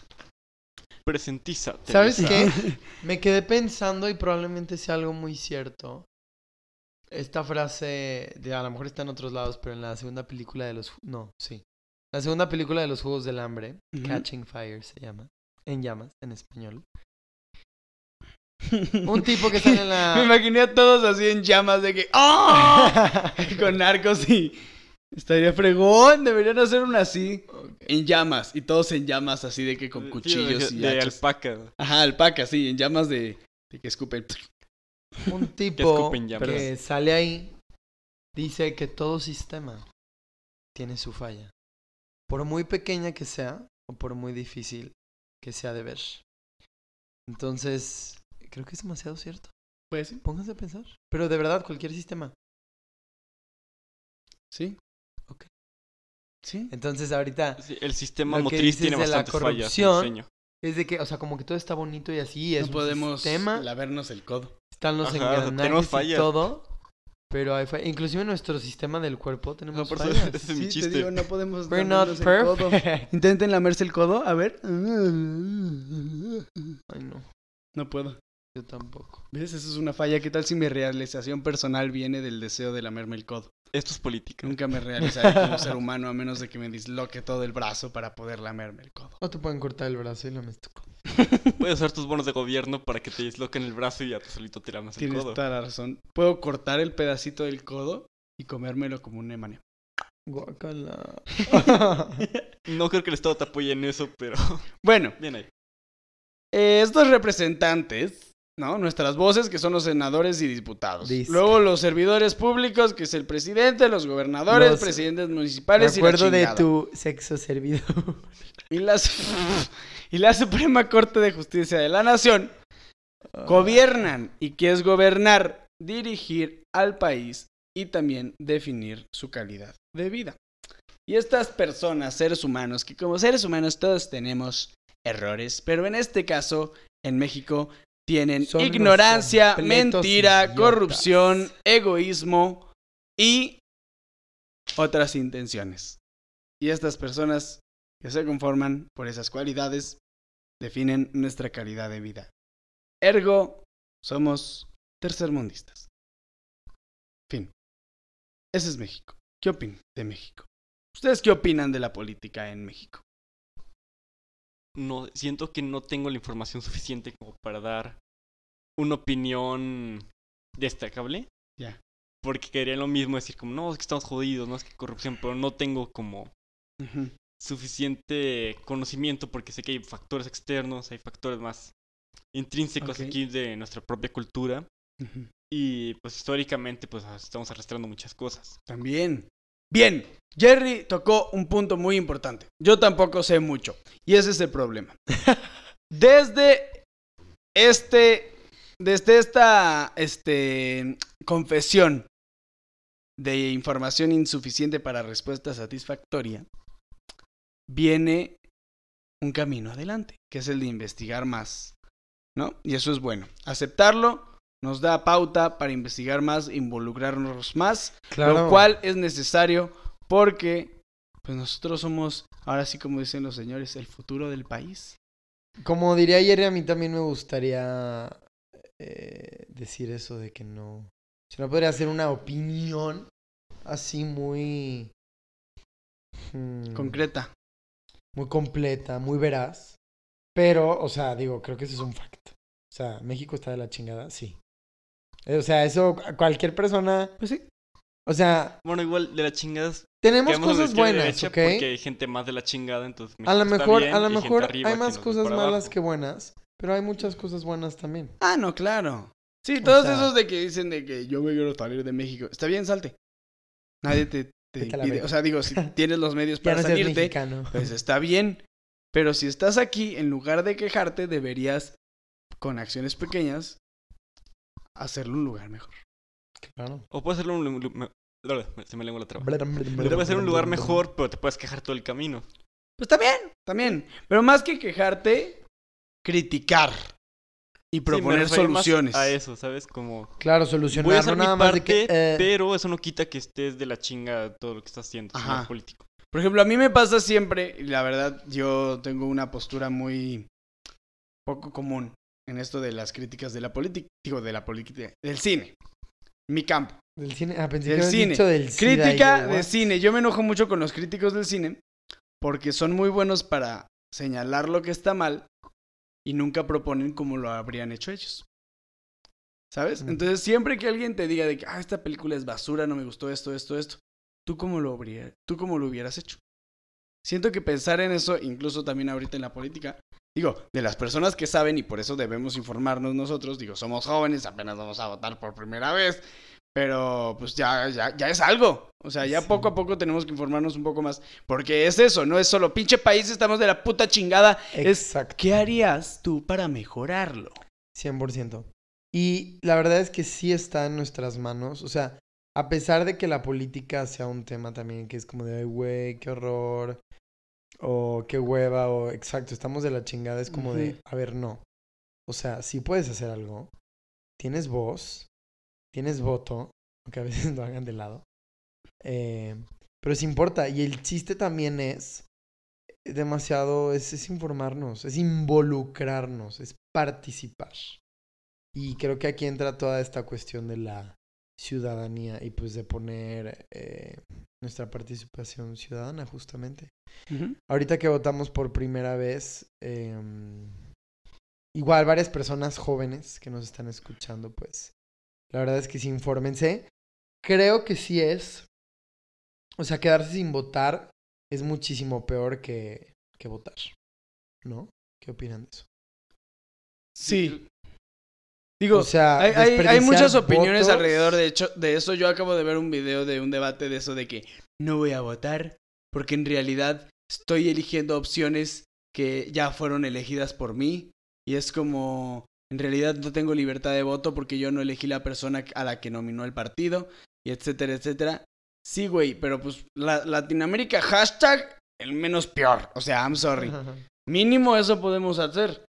Presentiza. ¿Sabes qué? Me quedé pensando y probablemente sea algo muy cierto. Esta frase, de, a lo mejor está en otros lados, pero en la segunda película de los... No, sí. La segunda película de los Juegos del Hambre. Catching Fire se llama. En llamas, en español. Un tipo que sale en la... Me imaginé a todos así en llamas de que ¡Ah! con narcos y estaría fregón, deberían hacer una así en llamas y todos en llamas así de que con Sí, cuchillos de, y de hachas. alpaca. Ajá, alpaca, sí, en llamas de, de que escupen. Un tipo que sale ahí dice que todo sistema tiene su falla. Por muy pequeña que sea o por muy difícil que sea de ver. Entonces, creo que es demasiado cierto. Pues sí, Pónganse a pensar. Pero de verdad, cualquier sistema. sí. Sí. Entonces, ahorita Sí, el sistema Lo que motriz dices tiene de la bastantes fallas. en corrupción, diseño. es de que, o sea, como que todo está bonito y así. Es No un podemos sistema. lavernos el codo. Están los Ajá, tenemos engranajes y fallas. todo. Pero hay fallas. Inclusive en nuestro sistema del cuerpo tenemos No, por eso- fallas. ese es mi Sí, te chiste. digo, no podemos We're not lamernos el codo. perfect. Intenten lamerse el codo, a ver. Ay, no. No puedo. Yo tampoco. ¿Ves? Esa es una falla. ¿Qué tal si mi realización personal viene del deseo de lamerme el codo? Esto es política. Nunca me realizaré como ser humano a menos de que me disloque todo el brazo para poder lamerme el codo. O te pueden cortar el brazo y lo metes tu codo. Puedes usar tus bonos de gobierno para que te disloquen el brazo y ya tú solito te lamas el Tienes codo. toda la razón. Puedo cortar el pedacito del codo y comérmelo como un emaneo. Guacala. No creo que el Estado te apoye en eso, pero Bueno, bien ahí. eh, estos representantes, ¿no? Nuestras voces, que son los senadores y diputados. Luego los servidores públicos, que es el presidente, los gobernadores, Los- presidentes Me municipales y la acuerdo de tu sexo servido. Y la, y la Suprema Corte de Justicia de la Nación gobiernan. ¿Y qué es gobernar? Dirigir al país y también definir su calidad de vida. Y estas personas, seres humanos, que como seres humanos todos tenemos errores, pero en este caso, en México, tienen Son ignorancia, mentira, idiotas. corrupción, egoísmo y otras intenciones. Y estas personas que se conforman por esas cualidades definen nuestra calidad de vida. Ergo, somos tercermundistas. Fin. Ese es México. ¿Qué opinan de México? ¿Ustedes qué opinan de la política en México? No, siento que no tengo la información suficiente como para dar una opinión destacable. Ya. Porque quería lo mismo decir como, no, es que estamos jodidos, no es que corrupción, pero no tengo como suficiente conocimiento porque sé que hay factores externos, hay factores más intrínsecos aquí de nuestra propia cultura y pues históricamente pues estamos arrastrando muchas cosas. También. Bien, Jerry tocó un punto muy importante. Yo tampoco sé mucho. Y ese es el problema. Desde este. Desde esta este, confesión de información insuficiente para respuesta satisfactoria, viene un camino adelante, que es el de investigar más. ¿No? Y eso es bueno. Aceptarlo nos da pauta para investigar más, involucrarnos más, lo cual es necesario porque pues nosotros somos, ahora sí como dicen los señores, el futuro del país. Como diría ayer, a mí también me gustaría eh, decir eso de que no, si no podría hacer una opinión así muy... Hmm, Concreta. Muy completa, muy veraz. Pero, o sea, digo, creo que eso es un fact. O sea, México está de la chingada, sí. O sea, eso cualquier persona. Pues sí. O sea. Bueno, igual de la chingada. Tenemos cosas buenas, ¿ok? Porque hay gente más de la chingada, entonces. a lo mejor, a lo mejor hay más cosas malas que buenas, pero hay muchas cosas buenas también. Ah, no, claro. Sí, todos esos de que dicen de que yo me quiero salir de México. Está bien, salte. Nadie te, pide. O sea, digo, si tienes los medios para salirte, pues está bien. Pero si estás aquí, en lugar de quejarte, deberías, con acciones pequeñas, hacerlo un lugar mejor. Claro. O puede hacerlo un se me lengua la traba. Debe ser un lugar mejor, pero te puedes quejar todo el camino. Pues también, también. Pero más que quejarte, criticar y proponer soluciones. a eso, ¿sabes? Como Claro, solucionar Voy a hacer nada mi parte, eh, pero eso no quita que estés de la chinga todo lo que estás haciendo, Ajá. político. Por ejemplo, a mí me pasa siempre, y la verdad, yo tengo una postura muy poco común en esto de las críticas de la política, digo, de la política, del cine. Mi campo. Del cine, ah, pensé del cine. Dicho del Crítica de cine. Yo me enojo mucho con los críticos del cine porque son muy buenos para señalar lo que está mal y nunca proponen como lo habrían hecho ellos. ¿Sabes? Entonces, siempre que alguien te diga de que, ah, esta película es basura, no me gustó esto, esto, esto, ¿tú cómo lo, habría, ¿tú cómo lo hubieras hecho? Siento que pensar en eso, incluso también ahorita en la política, digo, de las personas que saben y por eso debemos informarnos nosotros, digo, somos jóvenes, apenas vamos a votar por primera vez, pero pues ya, ya, ya es algo. O sea, ya poco a poco tenemos que informarnos un poco más. Porque es eso, no es solo pinche país, estamos de la puta chingada. Exacto. ¿Qué harías tú para mejorarlo? 100%. Y la verdad es que sí está en nuestras manos. O sea, a pesar de que la política sea un tema también que es como de, güey, qué horror o qué hueva, o exacto, estamos de la chingada, es como de, a ver, no. O sea, si puedes hacer algo, tienes voz, tienes voto, aunque a veces lo hagan de lado. Eh, pero sí importa, y el chiste también es demasiado, es, es informarnos, es involucrarnos, es participar. Y creo que aquí entra toda esta cuestión de la ciudadanía y pues de poner eh, nuestra participación ciudadana justamente. Ahorita que votamos por primera vez, em, igual varias personas jóvenes que nos están escuchando, pues la verdad es que sí, infórmense. Creo que sí es, o sea, quedarse sin votar es muchísimo peor que, que votar, ¿no? ¿Qué opinan de eso? Sí, Digo, o sea, hay, muchas opiniones alrededor de hecho de eso. Yo acabo de ver un video de un debate de eso de que no voy a votar porque en realidad estoy eligiendo opciones que ya fueron elegidas por mí y es como en realidad no tengo libertad de voto porque yo no elegí la persona a la que nominó el partido y etcétera, etcétera. Sí, güey, pero pues la, Latinoamérica hashtag el menos peor. O sea, I'm sorry. Mínimo eso podemos hacer.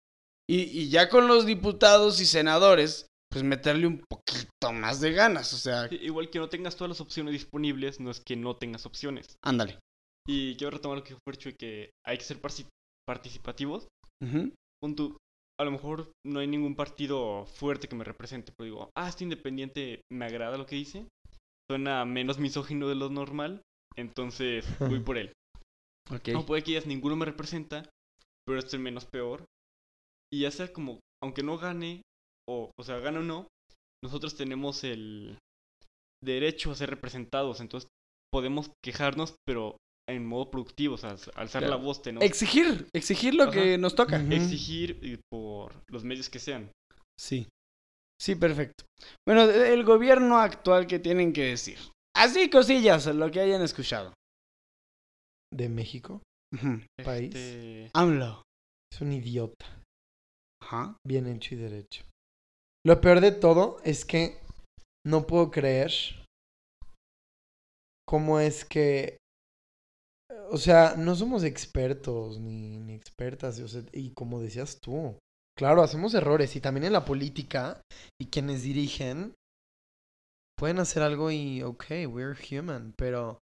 Y, ya con los diputados y senadores, pues meterle un poquito más de ganas, o sea... Igual que no tengas todas las opciones disponibles, no es que no tengas opciones. Ándale. Y quiero retomar lo que dicho de que hay que ser participativos. a lo mejor no hay ningún partido fuerte que me represente, pero digo, ah, este independiente me agrada lo que dice, suena menos misógino de lo normal, entonces voy por él. Okay. No puede que ya ninguno me representa, pero este es menos peor, y ya sea como, aunque no gane, o, o sea, gane o no, nosotros tenemos el derecho a ser representados, entonces podemos quejarnos, pero en modo productivo, o sea, alzar la voz, tenemos... Exigir, exigir lo que nos toca. Exigir por los medios que sean. Sí. Sí, perfecto. Bueno, el gobierno actual, ¿qué tienen que decir? Así cosillas, lo que hayan escuchado. De México. Ujú. País. Este, AMLO. Es un idiota. Bien hecho y derecho. Lo peor de todo es que no puedo creer cómo es que... O sea, no somos expertos ni, expertas. y como decías tú, claro, hacemos errores. Y también en la política y quienes dirigen pueden hacer algo y, ok, we're human. Pero,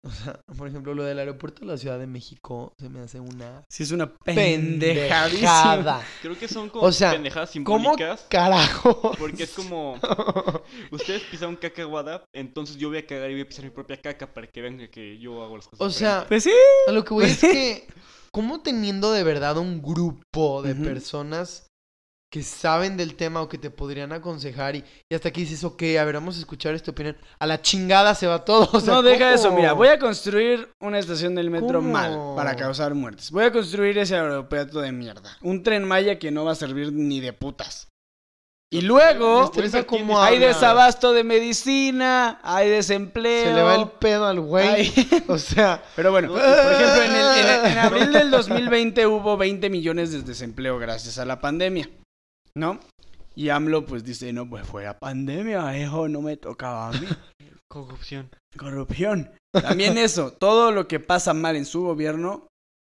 o sea, por ejemplo, lo del aeropuerto de la Ciudad de México se me hace una Sí, es una pendejada. creo que son como O sea, pendejadas ¿Cómo simbólicas. carajo? Porque es como, ustedes pisaron caca aguada, entonces yo voy a cagar y voy a pisar mi propia caca para que vean que yo hago las cosas. O sea, Pues sí. a lo que voy es que, ¿cómo teniendo de verdad un grupo de personas que saben del tema o que te podrían aconsejar y, y hasta que dices, ok, a ver, vamos a escuchar esta opinión, a la chingada se va todo? O sea, no, deja ¿cómo? eso. Mira, voy a construir una estación del metro ¿Cómo? mal para causar muertes. Voy a construir ese aeropuerto de mierda. Un tren Maya que no va a servir ni de putas. Y luego cómo hay habla. desabasto de medicina, hay desempleo. Se le va el pedo al güey. O sea, Pero bueno, No, por ejemplo, en, el- en el- en abril del 2020 hubo 20 millones de desempleo gracias a la pandemia, ¿no? Y AMLO pues dice, no, pues fue la pandemia, eso no me tocaba a mí. corrupción. Corrupción. También eso, todo lo que pasa mal en su gobierno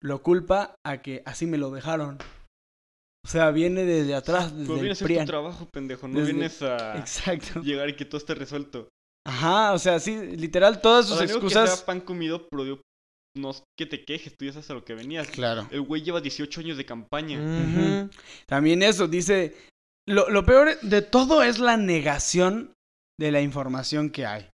lo culpa a que así me lo dejaron. O sea, viene desde atrás, Pero desde a el hacer tu trabajo, pendejo, no Desde- vienes a Exacto. llegar y que todo esté resuelto. Ajá, o sea, sí, literal, todas O sus sea, digo que excusas... sea pan comido, pero no es que te quejes, tú ya sabes a lo que venías. Claro. El güey lleva 18 años de campaña. También eso, dice, lo, lo peor de todo es la negación de la información que hay.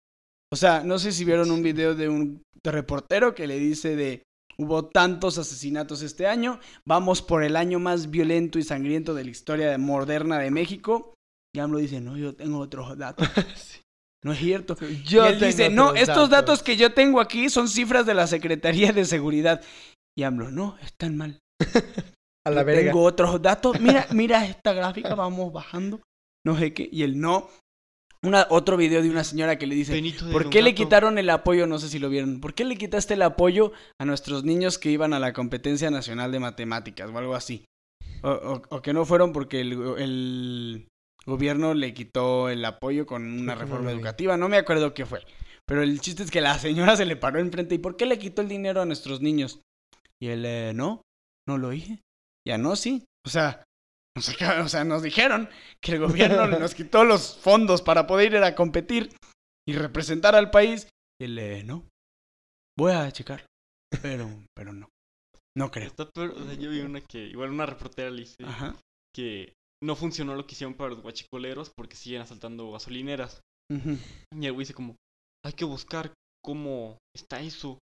O sea, no sé si vieron un video de un reportero que le dice de, hubo tantos asesinatos este año, vamos por el año más violento y sangriento de la historia moderna de México. Y AMLO dice, no, yo tengo otros datos. No es cierto. Yo y él dice, no, estos datos que yo tengo aquí son cifras de la Secretaría de Seguridad. Y AMLO, no, están mal. A la verga. Tengo otros datos. Mira, mira esta gráfica, vamos bajando. No sé qué. Y el no. Una, otro video de una señora que le dice, ¿por qué le quitaron el apoyo? No sé si lo vieron. ¿Por qué le quitaste el apoyo a nuestros niños que iban a la competencia nacional de matemáticas o algo así? O, o- o que no fueron porque el, el gobierno le quitó el apoyo con una reforma educativa. No me acuerdo qué fue. Pero el chiste es que la señora se le paró enfrente. ¿Y por qué le quitó el dinero a nuestros niños? Y él, eh, no, no lo dije. Ya no, sí. O sea, nos, o sea, nos dijeron que el gobierno nos quitó los fondos para poder ir a competir y representar al país. Y él, eh, no. Voy a checar. Pero, pero no. No creo. Está peor, o sea, yo vi una que, igual una reportera le dice Ajá. que no funcionó lo que hicieron para los guachicoleros porque siguen asaltando gasolineras. Ujú. Y el güey dice como, hay que buscar cómo está eso.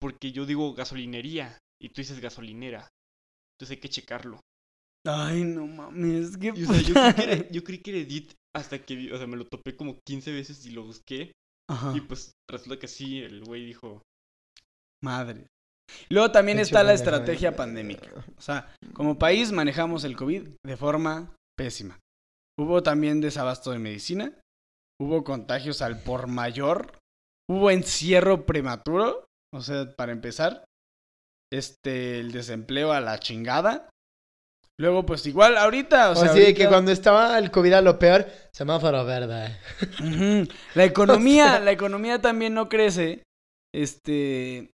Porque yo digo gasolinería y tú dices gasolinera. Entonces hay que checarlo. Ay, no mames. Qué Y, o sea, yo, creí que era, yo creí que era Edith hasta que o sea, me lo topé como 15 veces y lo busqué. Ajá. Y pues resulta que sí, el güey dijo, Madre. Luego también está la estrategia pandémica. O sea, como país manejamos el COVID de forma pésima. Hubo también desabasto de medicina, hubo contagios al por mayor, hubo encierro prematuro, o sea, para empezar, este, el desempleo a la chingada. Luego, pues igual, ahorita, o O sea, así de ahorita- que cuando estaba el COVID a lo peor, semáforo verde. La economía, O sea- la economía también no crece. Este.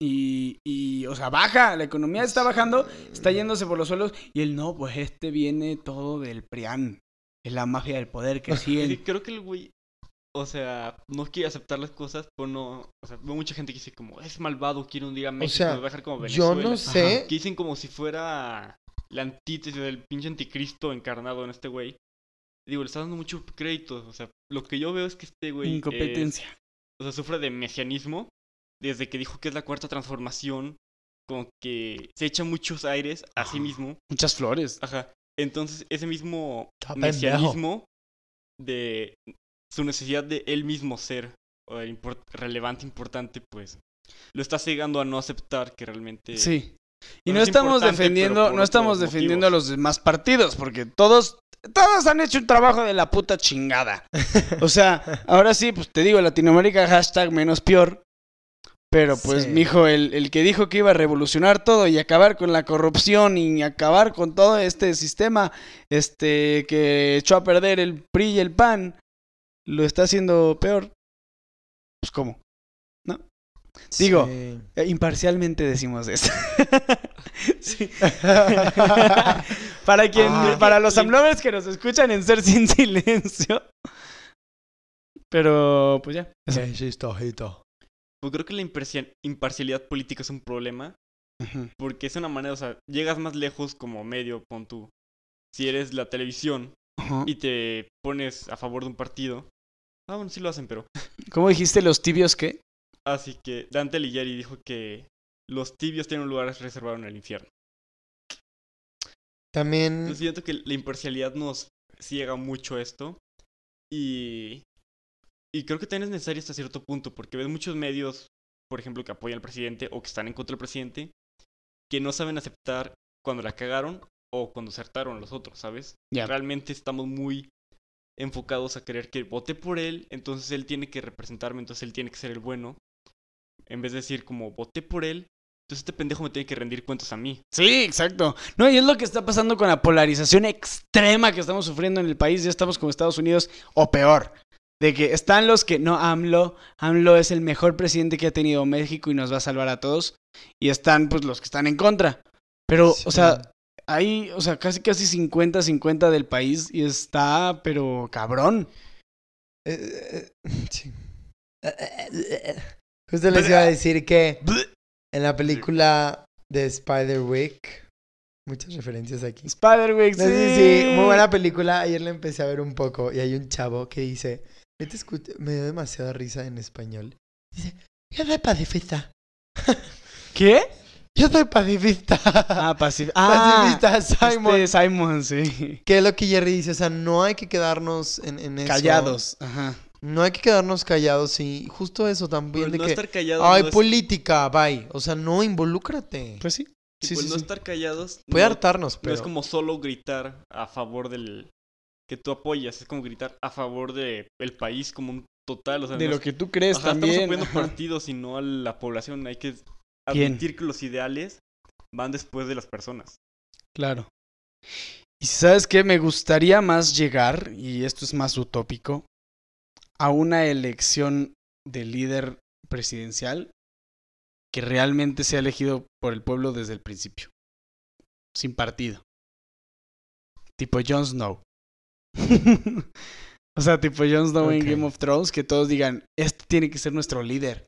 Y, y, o sea, baja. La economía está bajando, está yéndose por los suelos. Y él no, pues este viene todo del PRIAN. Es la mafia del poder que Sí, sigue. creo que el güey, o sea, no quiere aceptar las cosas, pero no, o sea, veo mucha gente que dice como, es malvado, quiere un día a México, sea, nos va a dejar como Yo Venezuela. no sé. Que dicen como si fuera la antítesis del pinche anticristo encarnado en este güey. Digo, le está dando mucho crédito, o sea, lo que yo veo es que este güey, es- Incompetencia. o sea, sufre de mesianismo, desde que dijo que es la cuarta transformación, como que se echa muchos aires a sí mismo. Muchas flores. Ajá. Entonces, ese mismo mesianismo de su necesidad de él mismo ser o import- relevante, importante, pues lo está cegando a no aceptar que realmente. Sí. Y no es estamos defendiendo, no estamos defendiendo a los demás partidos, porque todos todos han hecho un trabajo de la puta chingada. O sea, ahora sí, pues te digo, Latinoamérica hashtag menos peor. Pero pues, Sí. mijo, el, el que dijo que iba a revolucionar todo y acabar con la corrupción y acabar con todo este sistema, este, que echó a perder el PRI y el PAN, lo está haciendo peor. Pues, ¿cómo? Digo, Sí. Eh, Imparcialmente decimos eso. Sí. para quien, Ah. para los amlovers que nos escuchan en Ser Sin Silencio. Pero, pues ya. eso. Pues creo que la imparcial- imparcialidad política es un problema. Porque es una manera, o sea, llegas más lejos como medio, pon tú. Si eres la televisión y te pones a favor de un partido. Ah, bueno, sí lo hacen, pero. ¿Cómo dijiste los tibios qué? Así que Dante Alighieri dijo que los tibios tienen un lugar reservado en el infierno. También, Yo siento que la imparcialidad nos ciega mucho esto. Y. Y creo que también es necesario hasta cierto punto, porque ves muchos medios, por ejemplo, que apoyan al presidente o que están en contra del presidente, que no saben aceptar cuando la cagaron o cuando acertaron los otros, ¿sabes? Ya. Realmente estamos muy enfocados a creer que voté por él, entonces él tiene que representarme, entonces él tiene que ser el bueno. En vez de decir como voté por él, entonces este pendejo me tiene que rendir cuentas a mí. Sí, exacto. No, y es lo que está pasando con la polarización extrema que estamos sufriendo en el país. Ya estamos como Estados Unidos o peor. De que están los que no, AMLO, AMLO es el mejor presidente que ha tenido México y nos va a salvar a todos. Y están pues los que están en contra. Pero, Sí. o sea, hay, o sea, casi casi 50-50 del país y está, pero cabrón. Eh, eh, sí. Justo les iba a decir que en la película de Spider-Week, muchas referencias aquí. Spider-Man, No, sí, sí, muy buena película. Ayer la empecé a ver un poco y hay un chavo que dice, "Neta, escu- me dio demasiada risa en español. Dice, yo soy pacifista. ¿Qué? Yo soy pacifista. Ah, pacif ah, pacifista, Simon. este Simon, sí. Que es lo que Jerry dice, o sea, no hay que quedarnos en, en eso. Callados. Ajá. No hay que quedarnos callados y justo eso también de no que... estar callados Ay, no es- política, bye. O sea, no involúcrate. Pues sí. Sí, sí, no sí. estar callados Puede no- hartarnos, No pero... es como solo gritar a favor del que tú apoyas, es como gritar a favor de el país como un total, o sea, De lo que tú crees Ajá, también. estamos apoyando partidos y no a la población, hay que Bien. admitir que los ideales van después de las personas. Claro. Y sabes qué, me gustaría más llegar, y esto es más utópico, a una elección de líder presidencial que realmente sea elegido por el pueblo desde el principio. Sin partido. Tipo Jon Snow. o sea, tipo Jon Snow en. Game of Thrones, que todos digan, este tiene que ser nuestro líder.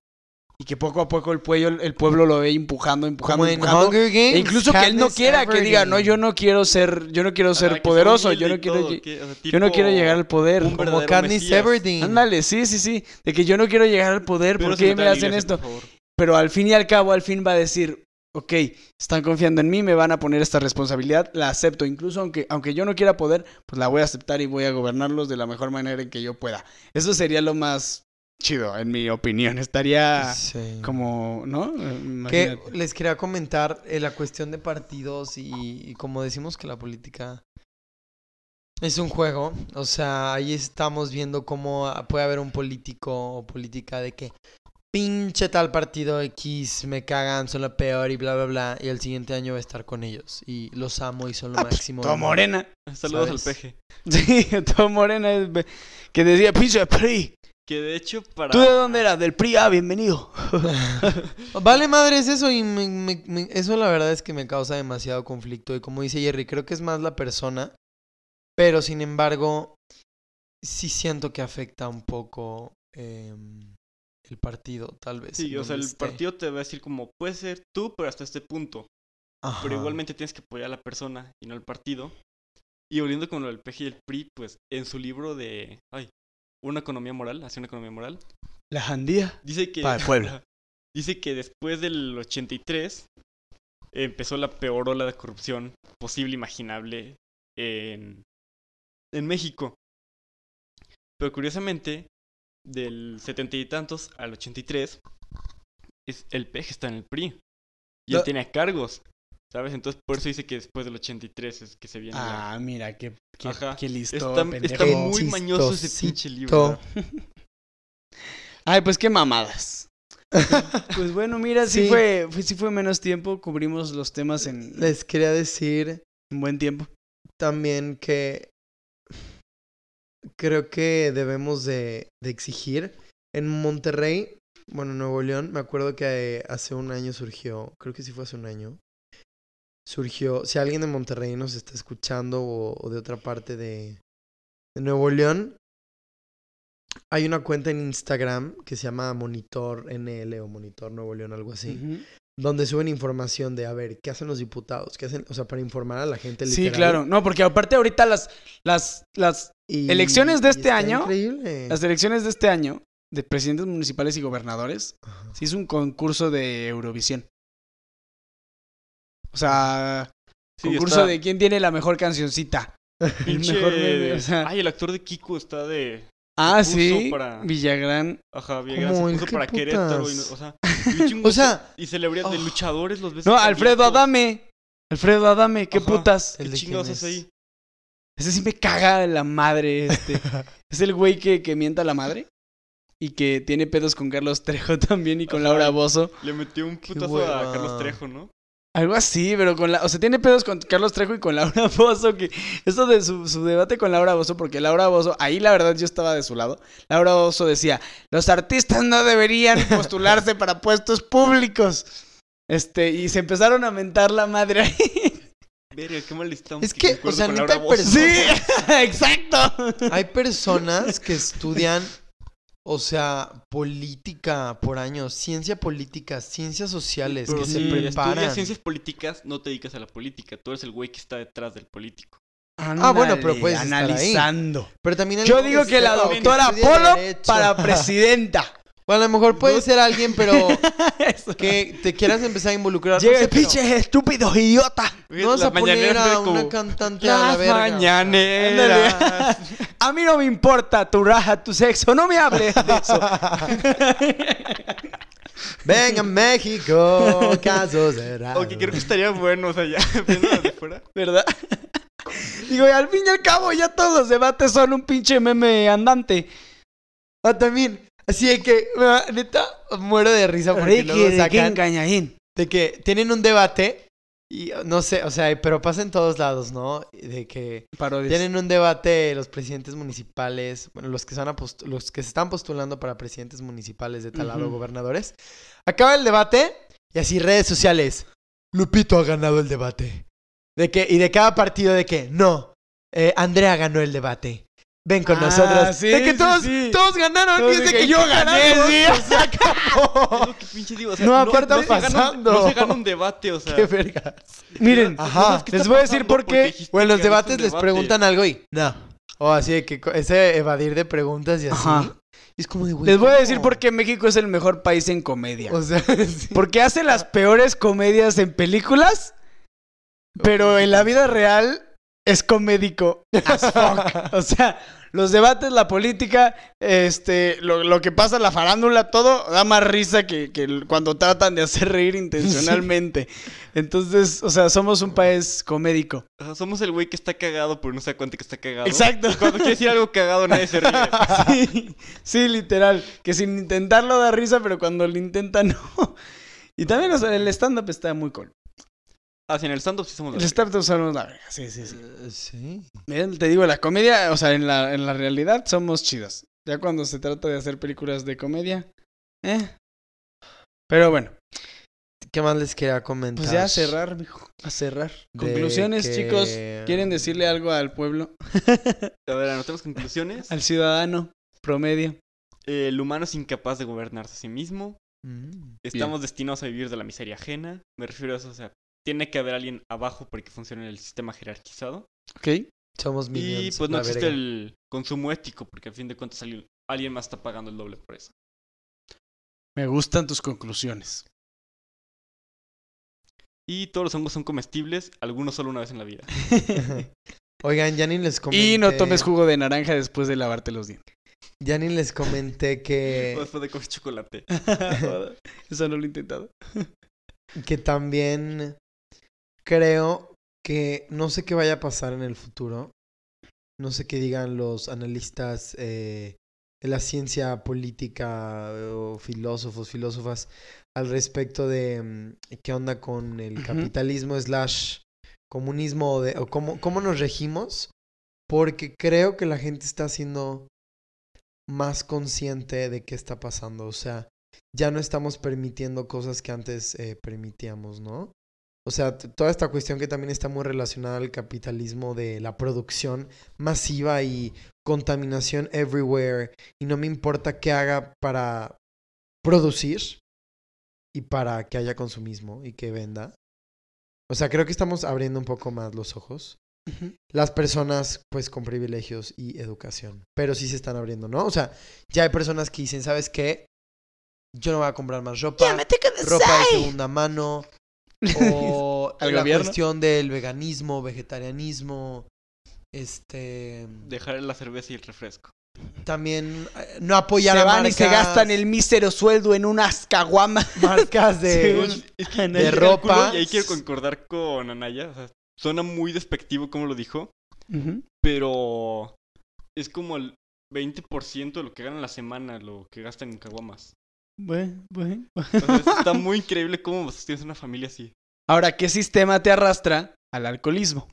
Y que poco a poco el pueblo, el pueblo lo ve empujando, empujando, Como en empujando. Hunger Games. E incluso que él no quiera, que diga, no, yo no quiero ser, yo no quiero ser Ajá, que sea poderoso, yo no quiero, todo, lle- que, o sea, yo no quiero llegar al poder. Como Katniss. Everdeen. Ándale, sí, sí, sí, de que yo no quiero llegar al poder, Pero ¿por qué me hacen esto? por. Pero al fin y al cabo, al fin va a decir, ok, están confiando en mí, me van a poner esta responsabilidad, la acepto, incluso aunque, aunque yo no quiera poder, pues la voy a aceptar y voy a gobernarlos de la mejor manera en que yo pueda. Eso sería lo más chido, en mi opinión, estaría Sí. como, ¿no? Que Imagínate. les quería comentar eh, la cuestión de partidos y, y como decimos que la política es un juego, o sea, ahí estamos viendo cómo puede haber un político o política de que pinche tal partido X me cagan, son lo peor y bla bla bla y el siguiente año va a estar con ellos y los amo y son lo Ah, pues, máximo. todo morena. Saludos ¿Sabes? al peje. Sí, todo morena. es Que decía, pinche PRI. Que de hecho para... ¿Tú de dónde eras? Del PRI, ah, bienvenido. Vale madre es eso y me- me- me- eso la verdad es que me causa demasiado conflicto y como dice Jerry, creo que es más la persona, pero sin embargo sí siento que afecta un poco em, el partido, tal vez. Sí, o sea, el esté. partido te va a decir como, puede ser tú, pero hasta este punto. Ajá. Pero igualmente tienes que apoyar a la persona y no al partido. Y volviendo con lo del PG y el PRI, pues en su libro de... Ay, una economía moral, hacia una economía moral, La jandía. dice que... Para el pueblo. dice que después del 83 empezó la peor ola de corrupción posible, imaginable en, en México. Pero curiosamente, del 70 y tantos al 83, es, el PG está en el PRI. Y No. él tenía cargos. ¿Sabes? Entonces por eso dice que después del 83 es que se viene la... Ah, mira, qué, qué, Ajá. qué listo, Está, pendejo. está muy mañoso ese pinche libro. Ay, pues qué mamadas. pues bueno, mira, sí, Sí. fue, fue- sí fue menos tiempo, cubrimos los temas en Les quería decir un buen tiempo. también que creo que debemos de, de exigir. En Monterrey, bueno, Nuevo León, me acuerdo que hace un año surgió, creo que sí fue hace un año, surgió, si alguien de Monterrey nos está escuchando o, o de otra parte de, de Nuevo León, hay una cuenta en Instagram que se llama Monitor NL o Monitor Nuevo León, algo así, donde suben información de, a ver, ¿qué hacen los diputados? ¿Qué hacen? O sea, para informar a la gente. Sí, literal. claro. No, porque aparte ahorita las, las, las, Y- Elecciones de este año, Increíble. las elecciones de este año de presidentes municipales y gobernadores, Ajá. sí es un concurso de Eurovisión. O sea, Sí, concurso está de quién tiene la mejor cancioncita. El pinche- mejor meme, o sea. Ay, el actor de Kiko está de... Ah, sí. para- Villagrán. Ajá, Villagrán ¿Cómo se el puso para Querétaro y, no- putas? o sea, y O sea, y celebridades de oh. luchadores los ves No, Alfredo. Adame. Alfredo Adame, qué Ajá. putas. ¿El ¿Qué de chingados es? ahí? Ese sí me caga de la madre, este. es el güey que, que mienta a la madre. Y que tiene pedos con Carlos Trejo también y con Ajá. Laura Bozo. Le metió un putazo a Carlos Trejo, ¿no? Algo así, pero con la... O sea, tiene pedos con Carlos Trejo y con Laura Bozo. Que eso de su, su debate con Laura Bozo, porque Laura Bozo, ahí la verdad yo estaba de su lado. Laura Bozo decía, los artistas no deberían postularse para puestos públicos. Este, y se empezaron a mentar la madre ahí. Verga, qué mal estamos. Es que, o sea, neta hay Bozo. Sí, exacto. Hay personas que estudian, o sea, política por años, ciencia política, ciencias sociales, Pero que si se preparan. estudias ciencias políticas, no te dedicas a la política. Tú eres el güey que está detrás del político. Ah, bueno, pero puedes estar ahí. analizando. Pero también Yo digo que la doctora Polo derecho. para presidenta. Bueno, a lo mejor puede ser alguien, pero que te quieras empezar a involucrar. Llega no sé, el pero pinche estúpido idiota. No vas a poner a una cantante a la verga. mañaneras. A mí no me importa tu raja, tu sexo, no me hables de eso. Venga, México, casos será. Ok, creo que estaría bueno, o sea, ya desde fuera. ¿Verdad? Digo, y al fin y al cabo ya todos los debates son un pinche meme andante. Ah, también. Así de que, neta, muero de risa porque luego Ricky de sacan Cañaín. de que tienen un debate y no sé, o sea, pero pasa en todos lados, ¿no? De que Parodias. tienen un debate los presidentes municipales, bueno, los que, son los que se están postulando para presidentes municipales de tal lado, Ujú. gobernadores. Acaba el debate y así redes sociales. Lupito ha ganado el debate. De que, y de cada partido de que, no, eh, Andrea ganó el debate. Ven con Ah, nosotros. sí, de que todos, sí. todos ganaron. Todos y es de de que que yo ¿qué gané, sí. Se acabó. Es lo que pinche digo, o sea, No, aparte gana un- pasando. no se gana un debate, o sea. Qué vergas. Miren, Ajá. ¿qué les voy a decir por qué. O en los debates les debate. preguntan algo y no. O así de que ese evadir de preguntas y así. Ajá. Es como de, güey. Les voy a decir por qué México es el mejor país en comedia. O sea, sí. Porque hace las peores comedias en películas, pero en la vida real es comédico as fuck. O sea, los debates, la política, este, lo, lo que pasa, la farándula, todo da más risa que, que cuando tratan de hacer reír intencionalmente. Entonces, o sea, somos un país comédico. O sea, somos el güey que está cagado, pero no se da cuenta que está cagado. Exacto. Cuando quiere decir algo cagado, nadie se ríe. Sí, sí, literal. Que sin intentarlo da risa, pero cuando lo intenta no. Y también o sea, el stand-up está muy cool. Ah, sí, en el stand-up sí somos El la stand-up somos la verga. Sí, sí, sí. Eh, sí. Te digo, la comedia, o sea, en la, en la realidad somos chidos. Ya cuando se trata de hacer películas de comedia, eh. Pero bueno, ¿Qué más les quería comentar? pues ya a cerrar, mijo. A cerrar. De Conclusiones, que- chicos. ¿Quieren decirle algo al pueblo? A ver, anotemos conclusiones. Al ciudadano promedio. Eh, el humano es incapaz de gobernarse a sí mismo. Mm. Estamos destinados a vivir de la miseria ajena. Me refiero a eso, o sea, tiene que haber alguien abajo para que funcione el sistema jerarquizado. ¿Ok? Somos Y minions. pues no la existe verga. el consumo ético, porque al fin de cuentas alguien, alguien más está pagando el doble por eso. Me gustan tus conclusiones. Y todos los hongos son comestibles, algunos solo una vez en la vida. Oigan, ya ni les comenté. Y no tomes jugo de naranja después de lavarte los dientes. Ya ni les comenté que, O después de comer chocolate. Eso no lo he intentado. que también creo que no sé qué vaya a pasar en el futuro. No sé qué digan los analistas eh, de la ciencia política eh, o filósofos, filósofas al respecto de mm, qué onda con el capitalismo slash comunismo o, de, o cómo, cómo nos regimos. Porque creo que la gente está siendo más consciente de qué está pasando. O sea, ya no estamos permitiendo cosas que antes eh, permitíamos, ¿no? O sea, toda esta cuestión que también está muy relacionada al capitalismo de la producción masiva y contaminación everywhere. Y no me importa qué haga para producir y para que haya consumismo y que venda. O sea, creo que estamos abriendo un poco más los ojos. Las personas, pues, con privilegios y educación. Pero sí se están abriendo, ¿no? O sea, ya hay personas que dicen, ¿sabes qué? Yo no voy a comprar más ropa. ropa de segunda mano. O Al la gobierno. cuestión del veganismo, vegetarianismo. Este. Dejar la cerveza y el refresco. También eh, no apoyar se a van y se gastan el mísero sueldo en unas caguamas. marcas de. Sí. Es que de ropa. Y ahí quiero concordar con Anaya. O sea, suena muy despectivo como lo dijo. Pero es como el 20% de lo que ganan la semana, lo que gastan en caguamas. Bueno, bueno. Está muy increíble cómo tienes una familia así. Ahora, ¿qué sistema te arrastra al alcoholismo?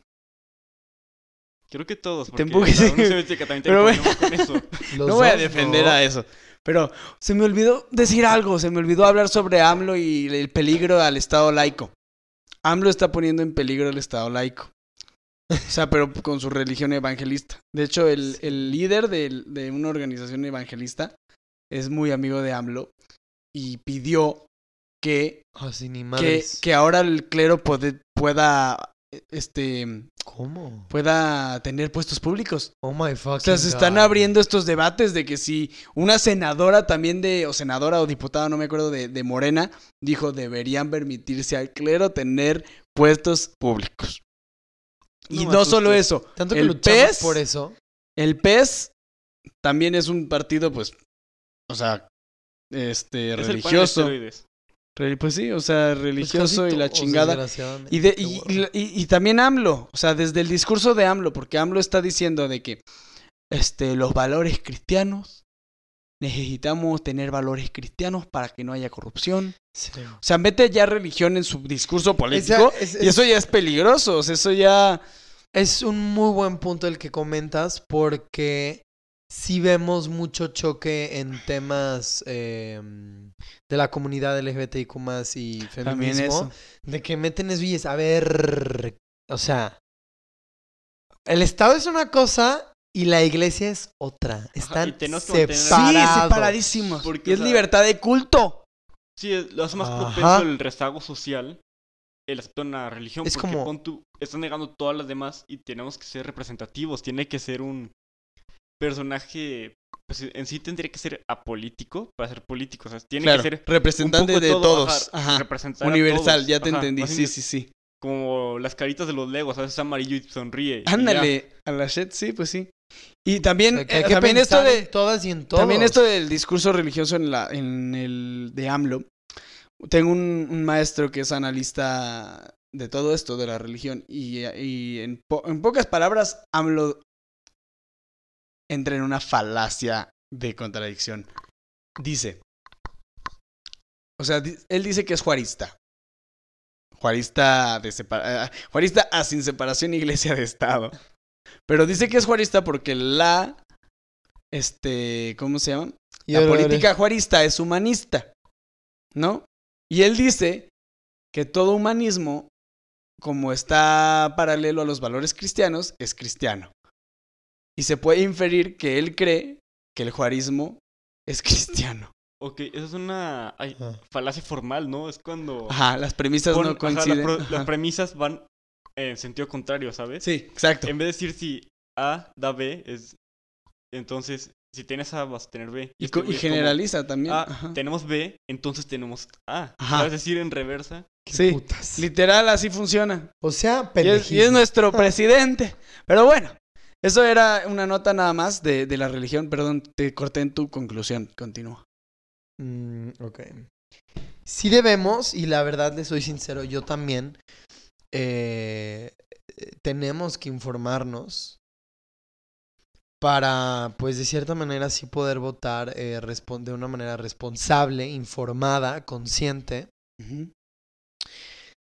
Creo que todos. Te empujes. también tiene Pero bueno. con eso. no voy a defender ¿no? a eso. Pero se me olvidó decir algo. Se me olvidó hablar sobre AMLO y el peligro al Estado laico. AMLO está poniendo en peligro el Estado laico. O sea, pero con su religión evangelista. De hecho, el, el líder del- de, una organización evangelista es muy amigo de AMLO y pidió que, ni que, ahora el clero puede- pueda, este, ¿Cómo? pueda tener puestos públicos. Oh my fucking O sea, se están God. abriendo estos debates de que si una senadora también de, o senadora o diputada, no me acuerdo, de, de Morena, dijo deberían permitirse al clero tener puestos públicos. Y No solo eso, Tanto que el PES, por eso. el PES también es un partido, pues, o sea, este, Es el pan de religioso. Pues sí, o sea, Pues religioso y la chingada. Y, de, y, y- y- y también AMLO, o sea, desde el discurso de AMLO, porque AMLO está diciendo de que este, los valores cristianos, necesitamos tener valores cristianos para que no haya corrupción. Sí. O sea, mete ya religión en su discurso político Esa- es, y eso ya es peligroso, o sea, eso ya... es un muy buen punto el que comentas porque sí vemos mucho choque en temas eh, de la comunidad LGBTIQ más y También feminismo. eso. De que meten eso y es, a ver, o sea, el Estado es una cosa y la iglesia es otra. Están separados. Sí, separadísimos. Porque, y o es sea, libertad de culto. Sí, lo hace más Ajá. propenso el rezago social, el aceptar una religión. Es porque como- pon tú, están negando todas las demás y tenemos que ser representativos. Tiene que ser un personaje. Pues en sí tendría que ser apolítico para ser político. O sea, tiene Claro, que ser. representante de todo, todos. ajá, Ajá. Universal, todos. ya te Ajá, entendí. Sí, sí, sí. Como las caritas de los legos, a veces es amarillo y sonríe. y. Ándale, a la shit, sí, pues sí. Y también, O sea, que hay eh, que también esto de... en todas y en todos. También esto del discurso religioso en, la, en el de AMLO. Tengo un, un maestro que es analista de todo esto, de la religión. Y, y en, po- en pocas palabras, AMLO entra en una falacia de contradicción. Dice. O sea, él dice que es juarista. Juarista de separa- eh, juarista a sin separación iglesia de Estado. Pero dice que es juarista porque la este, ¿cómo se llama? La política juarista es humanista, ¿no? Y él dice que todo humanismo, como está paralelo a los valores cristianos, es cristiano. Y se puede inferir que él cree que el juarismo es cristiano. Ok, eso es una ay, falacia formal, ¿no? Es cuando. Ajá, las premisas pon- no ajá, la coinciden. pro- Ajá. las premisas van en sentido contrario, ¿sabes? Sí, exacto. En vez de decir si A da B, es. Entonces, si tienes A, vas a tener B. Y, este y como, generaliza también. Ah, Ajá. tenemos B, entonces tenemos A. Ajá. Es decir, en reversa. Qué Sí, putas. literal así funciona. O sea, Y es, y es nuestro presidente. Pero bueno, eso era una nota nada más de, de la religión. Perdón, te corté en tu conclusión. Continúa. Mm, ok. Sí debemos, y la verdad le soy sincero, yo también, eh, tenemos que informarnos para, pues de cierta manera, sí poder votar eh, de una manera responsable, informada, consciente.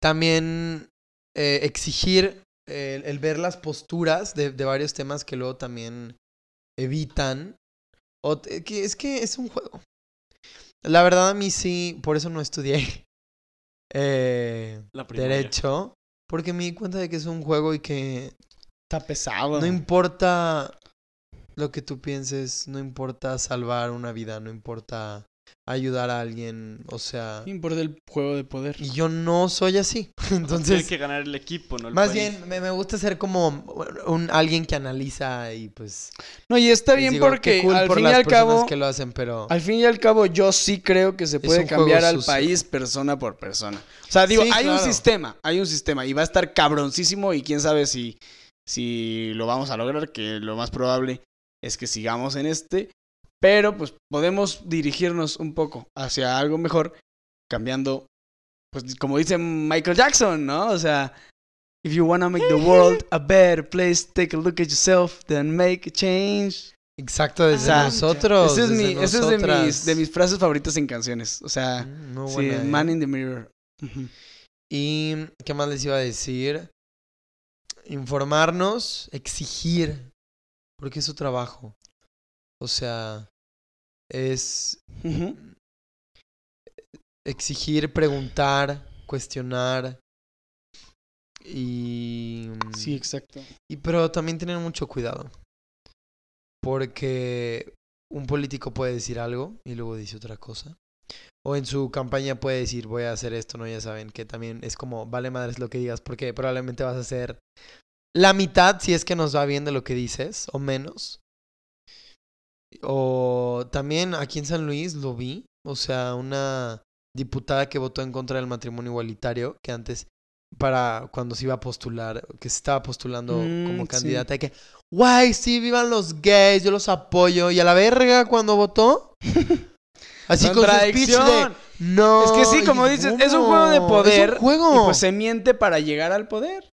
También eh, exigir eh, el ver las posturas de, de varios temas que luego también evitan. O t- que es que es un juego. La verdad a mí sí, por eso no estudié eh, La derecho, porque me di cuenta de que es un juego y que Está pesado. no importa lo que tú pienses, no importa salvar una vida, no importa ayudar a alguien, o sea, importa el juego de poder. y yo no soy así. Tiene Entonces, que ganar el equipo, ¿no? El más país. bien me, me gusta ser como un alguien que analiza y pues No, y está bien digo, porque cool al por fin y las al cabo, que lo hacen, pero al fin y al cabo, yo sí creo que se puede cambiar al sucio. país persona por persona. O sea, digo, Sí, hay un sistema, hay un sistema y va a estar cabroncísimo y quién sabe si, si lo vamos a lograr, que lo más probable es que sigamos en este, pero pues podemos dirigirnos un poco hacia algo mejor cambiando, pues como dice Michael Jackson, ¿no? O sea, if you wanna make the world a better place, take a look at yourself, then make a change. exacto desde sea, nosotros. Esa es, desde mi, esa es de, mis, de mis frases favoritas en canciones. O sea, Mm, muy sí, buena, ¿eh? Man in the Mirror. Y qué más les iba a decir? Informarnos, exigir, porque es su trabajo. O sea, es exigir, preguntar, cuestionar. Y. Sí, exacto. y pero también tener mucho cuidado. Porque un político puede decir algo y luego dice otra cosa. O en su campaña puede decir voy a hacer esto, ¿no? Ya saben que también es como vale madres lo que digas porque probablemente vas a hacer la mitad si es que nos va bien de lo que dices o menos. O también aquí en San Luis lo vi, o sea, una diputada que votó en contra del matrimonio igualitario, que antes para cuando se iba a postular, que se estaba postulando Mm, como sí. candidata, de que, guay, sí, vivan los gays, yo los apoyo. Y a la verga cuando votó, así con su speech de, no. Es que sí, como dices, es un juego de poder. Es un juego. Y pues se miente para llegar al poder.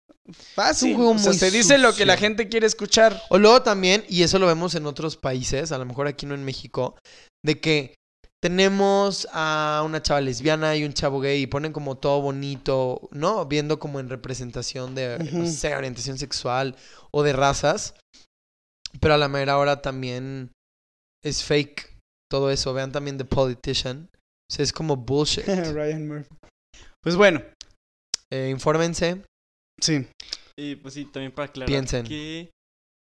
Fácil. Es un juego o sea, muy se dice lo que la gente quiere escuchar. O luego también, y eso lo vemos en otros países, a lo mejor aquí no en México, de que tenemos a una chava lesbiana y un chavo gay y ponen como todo bonito, ¿no? Viendo como en representación de, no Ujú. sé, orientación sexual o de razas. Pero a la mera hora también es fake todo eso. Vean también The Politician. O sea, es como bullshit. Ryan Murphy. Pues bueno, Eh, infórmense. Sí. Y pues sí, también para aclarar Piensen. que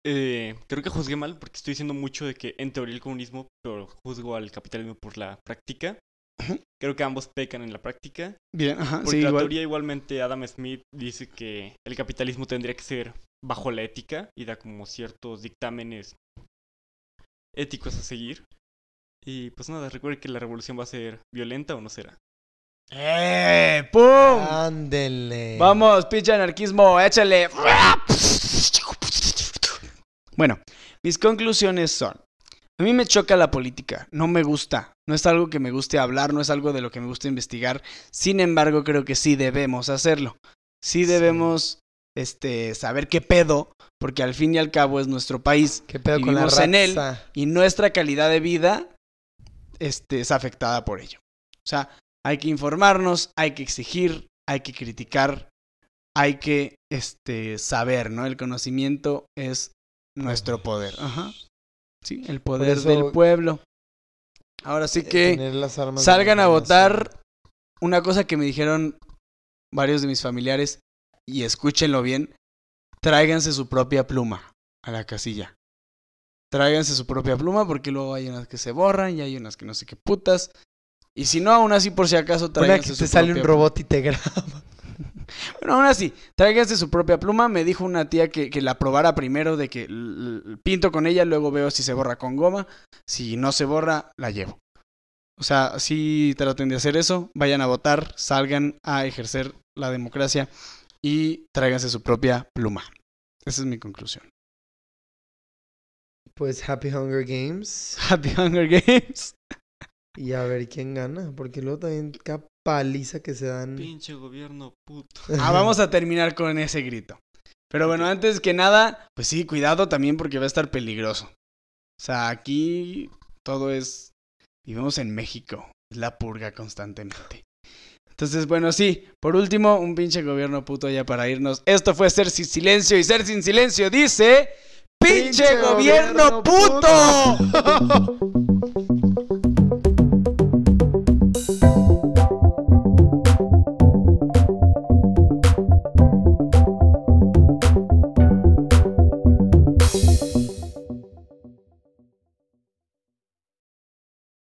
eh, creo que juzgué mal porque estoy diciendo mucho de que en teoría el comunismo, pero juzgo al capitalismo por la práctica. Creo que ambos pecan en la práctica. Bien, ajá. Porque Sí, la igual. teoría igualmente Adam Smith dice que el capitalismo tendría que ser bajo la ética y da como ciertos dictámenes éticos a seguir. Y pues nada, recuerden que la revolución va a ser violenta o no será. ¡Eh! ¡Pum! Ándele. Vamos, pinche anarquismo, échale. Bueno, mis conclusiones son. A mí me choca la política, no me gusta, no es algo que me guste hablar, no es algo de lo que me guste investigar. Sin embargo, creo que sí debemos hacerlo. Sí Sí. debemos este saber qué pedo, porque al fin y al cabo es nuestro país ¿Qué pedo con la vivimos en él. y nuestra calidad de vida este, es afectada por ello. O sea, hay que informarnos, hay que exigir, hay que criticar, hay que este, saber, ¿no? El conocimiento es nuestro poder. Ajá. Sí, el poder eso- del pueblo. Ahora sí Eh, que salgan a votar. Una cosa que me dijeron varios de mis familiares, y escúchenlo bien, tráiganse su propia pluma a la casilla. Tráiganse su propia pluma porque luego hay unas que se borran y hay unas que no sé qué putas. Y si no, aún así por si acaso Una tráiganse que su te sale un robot y te graba. Bueno, aún así, tráiganse su propia pluma. Me dijo una tía que, que la probara primero, de que pinto con ella, luego veo si se borra con goma. Si no se borra, la llevo. O sea, sí traten de hacer eso. Vayan a votar, salgan a ejercer la democracia y tráiganse su propia pluma. Esa es mi conclusión. Pues Happy Hunger Games. Happy Hunger Games. Y a ver quién gana. Porque luego también cada paliza que se dan. Pinche gobierno puto. Ah, vamos a terminar con ese grito. Pero bueno, antes que nada, pues sí, cuidado también porque va a estar peligroso. O sea, aquí todo es... Vivimos en México. Es la purga constantemente. Entonces, bueno, sí. Por último, un pinche gobierno puto ya para irnos. Esto fue Ser Sin Silencio y Ser Sin Silencio dice... ¡Pinche, gobierno, puto!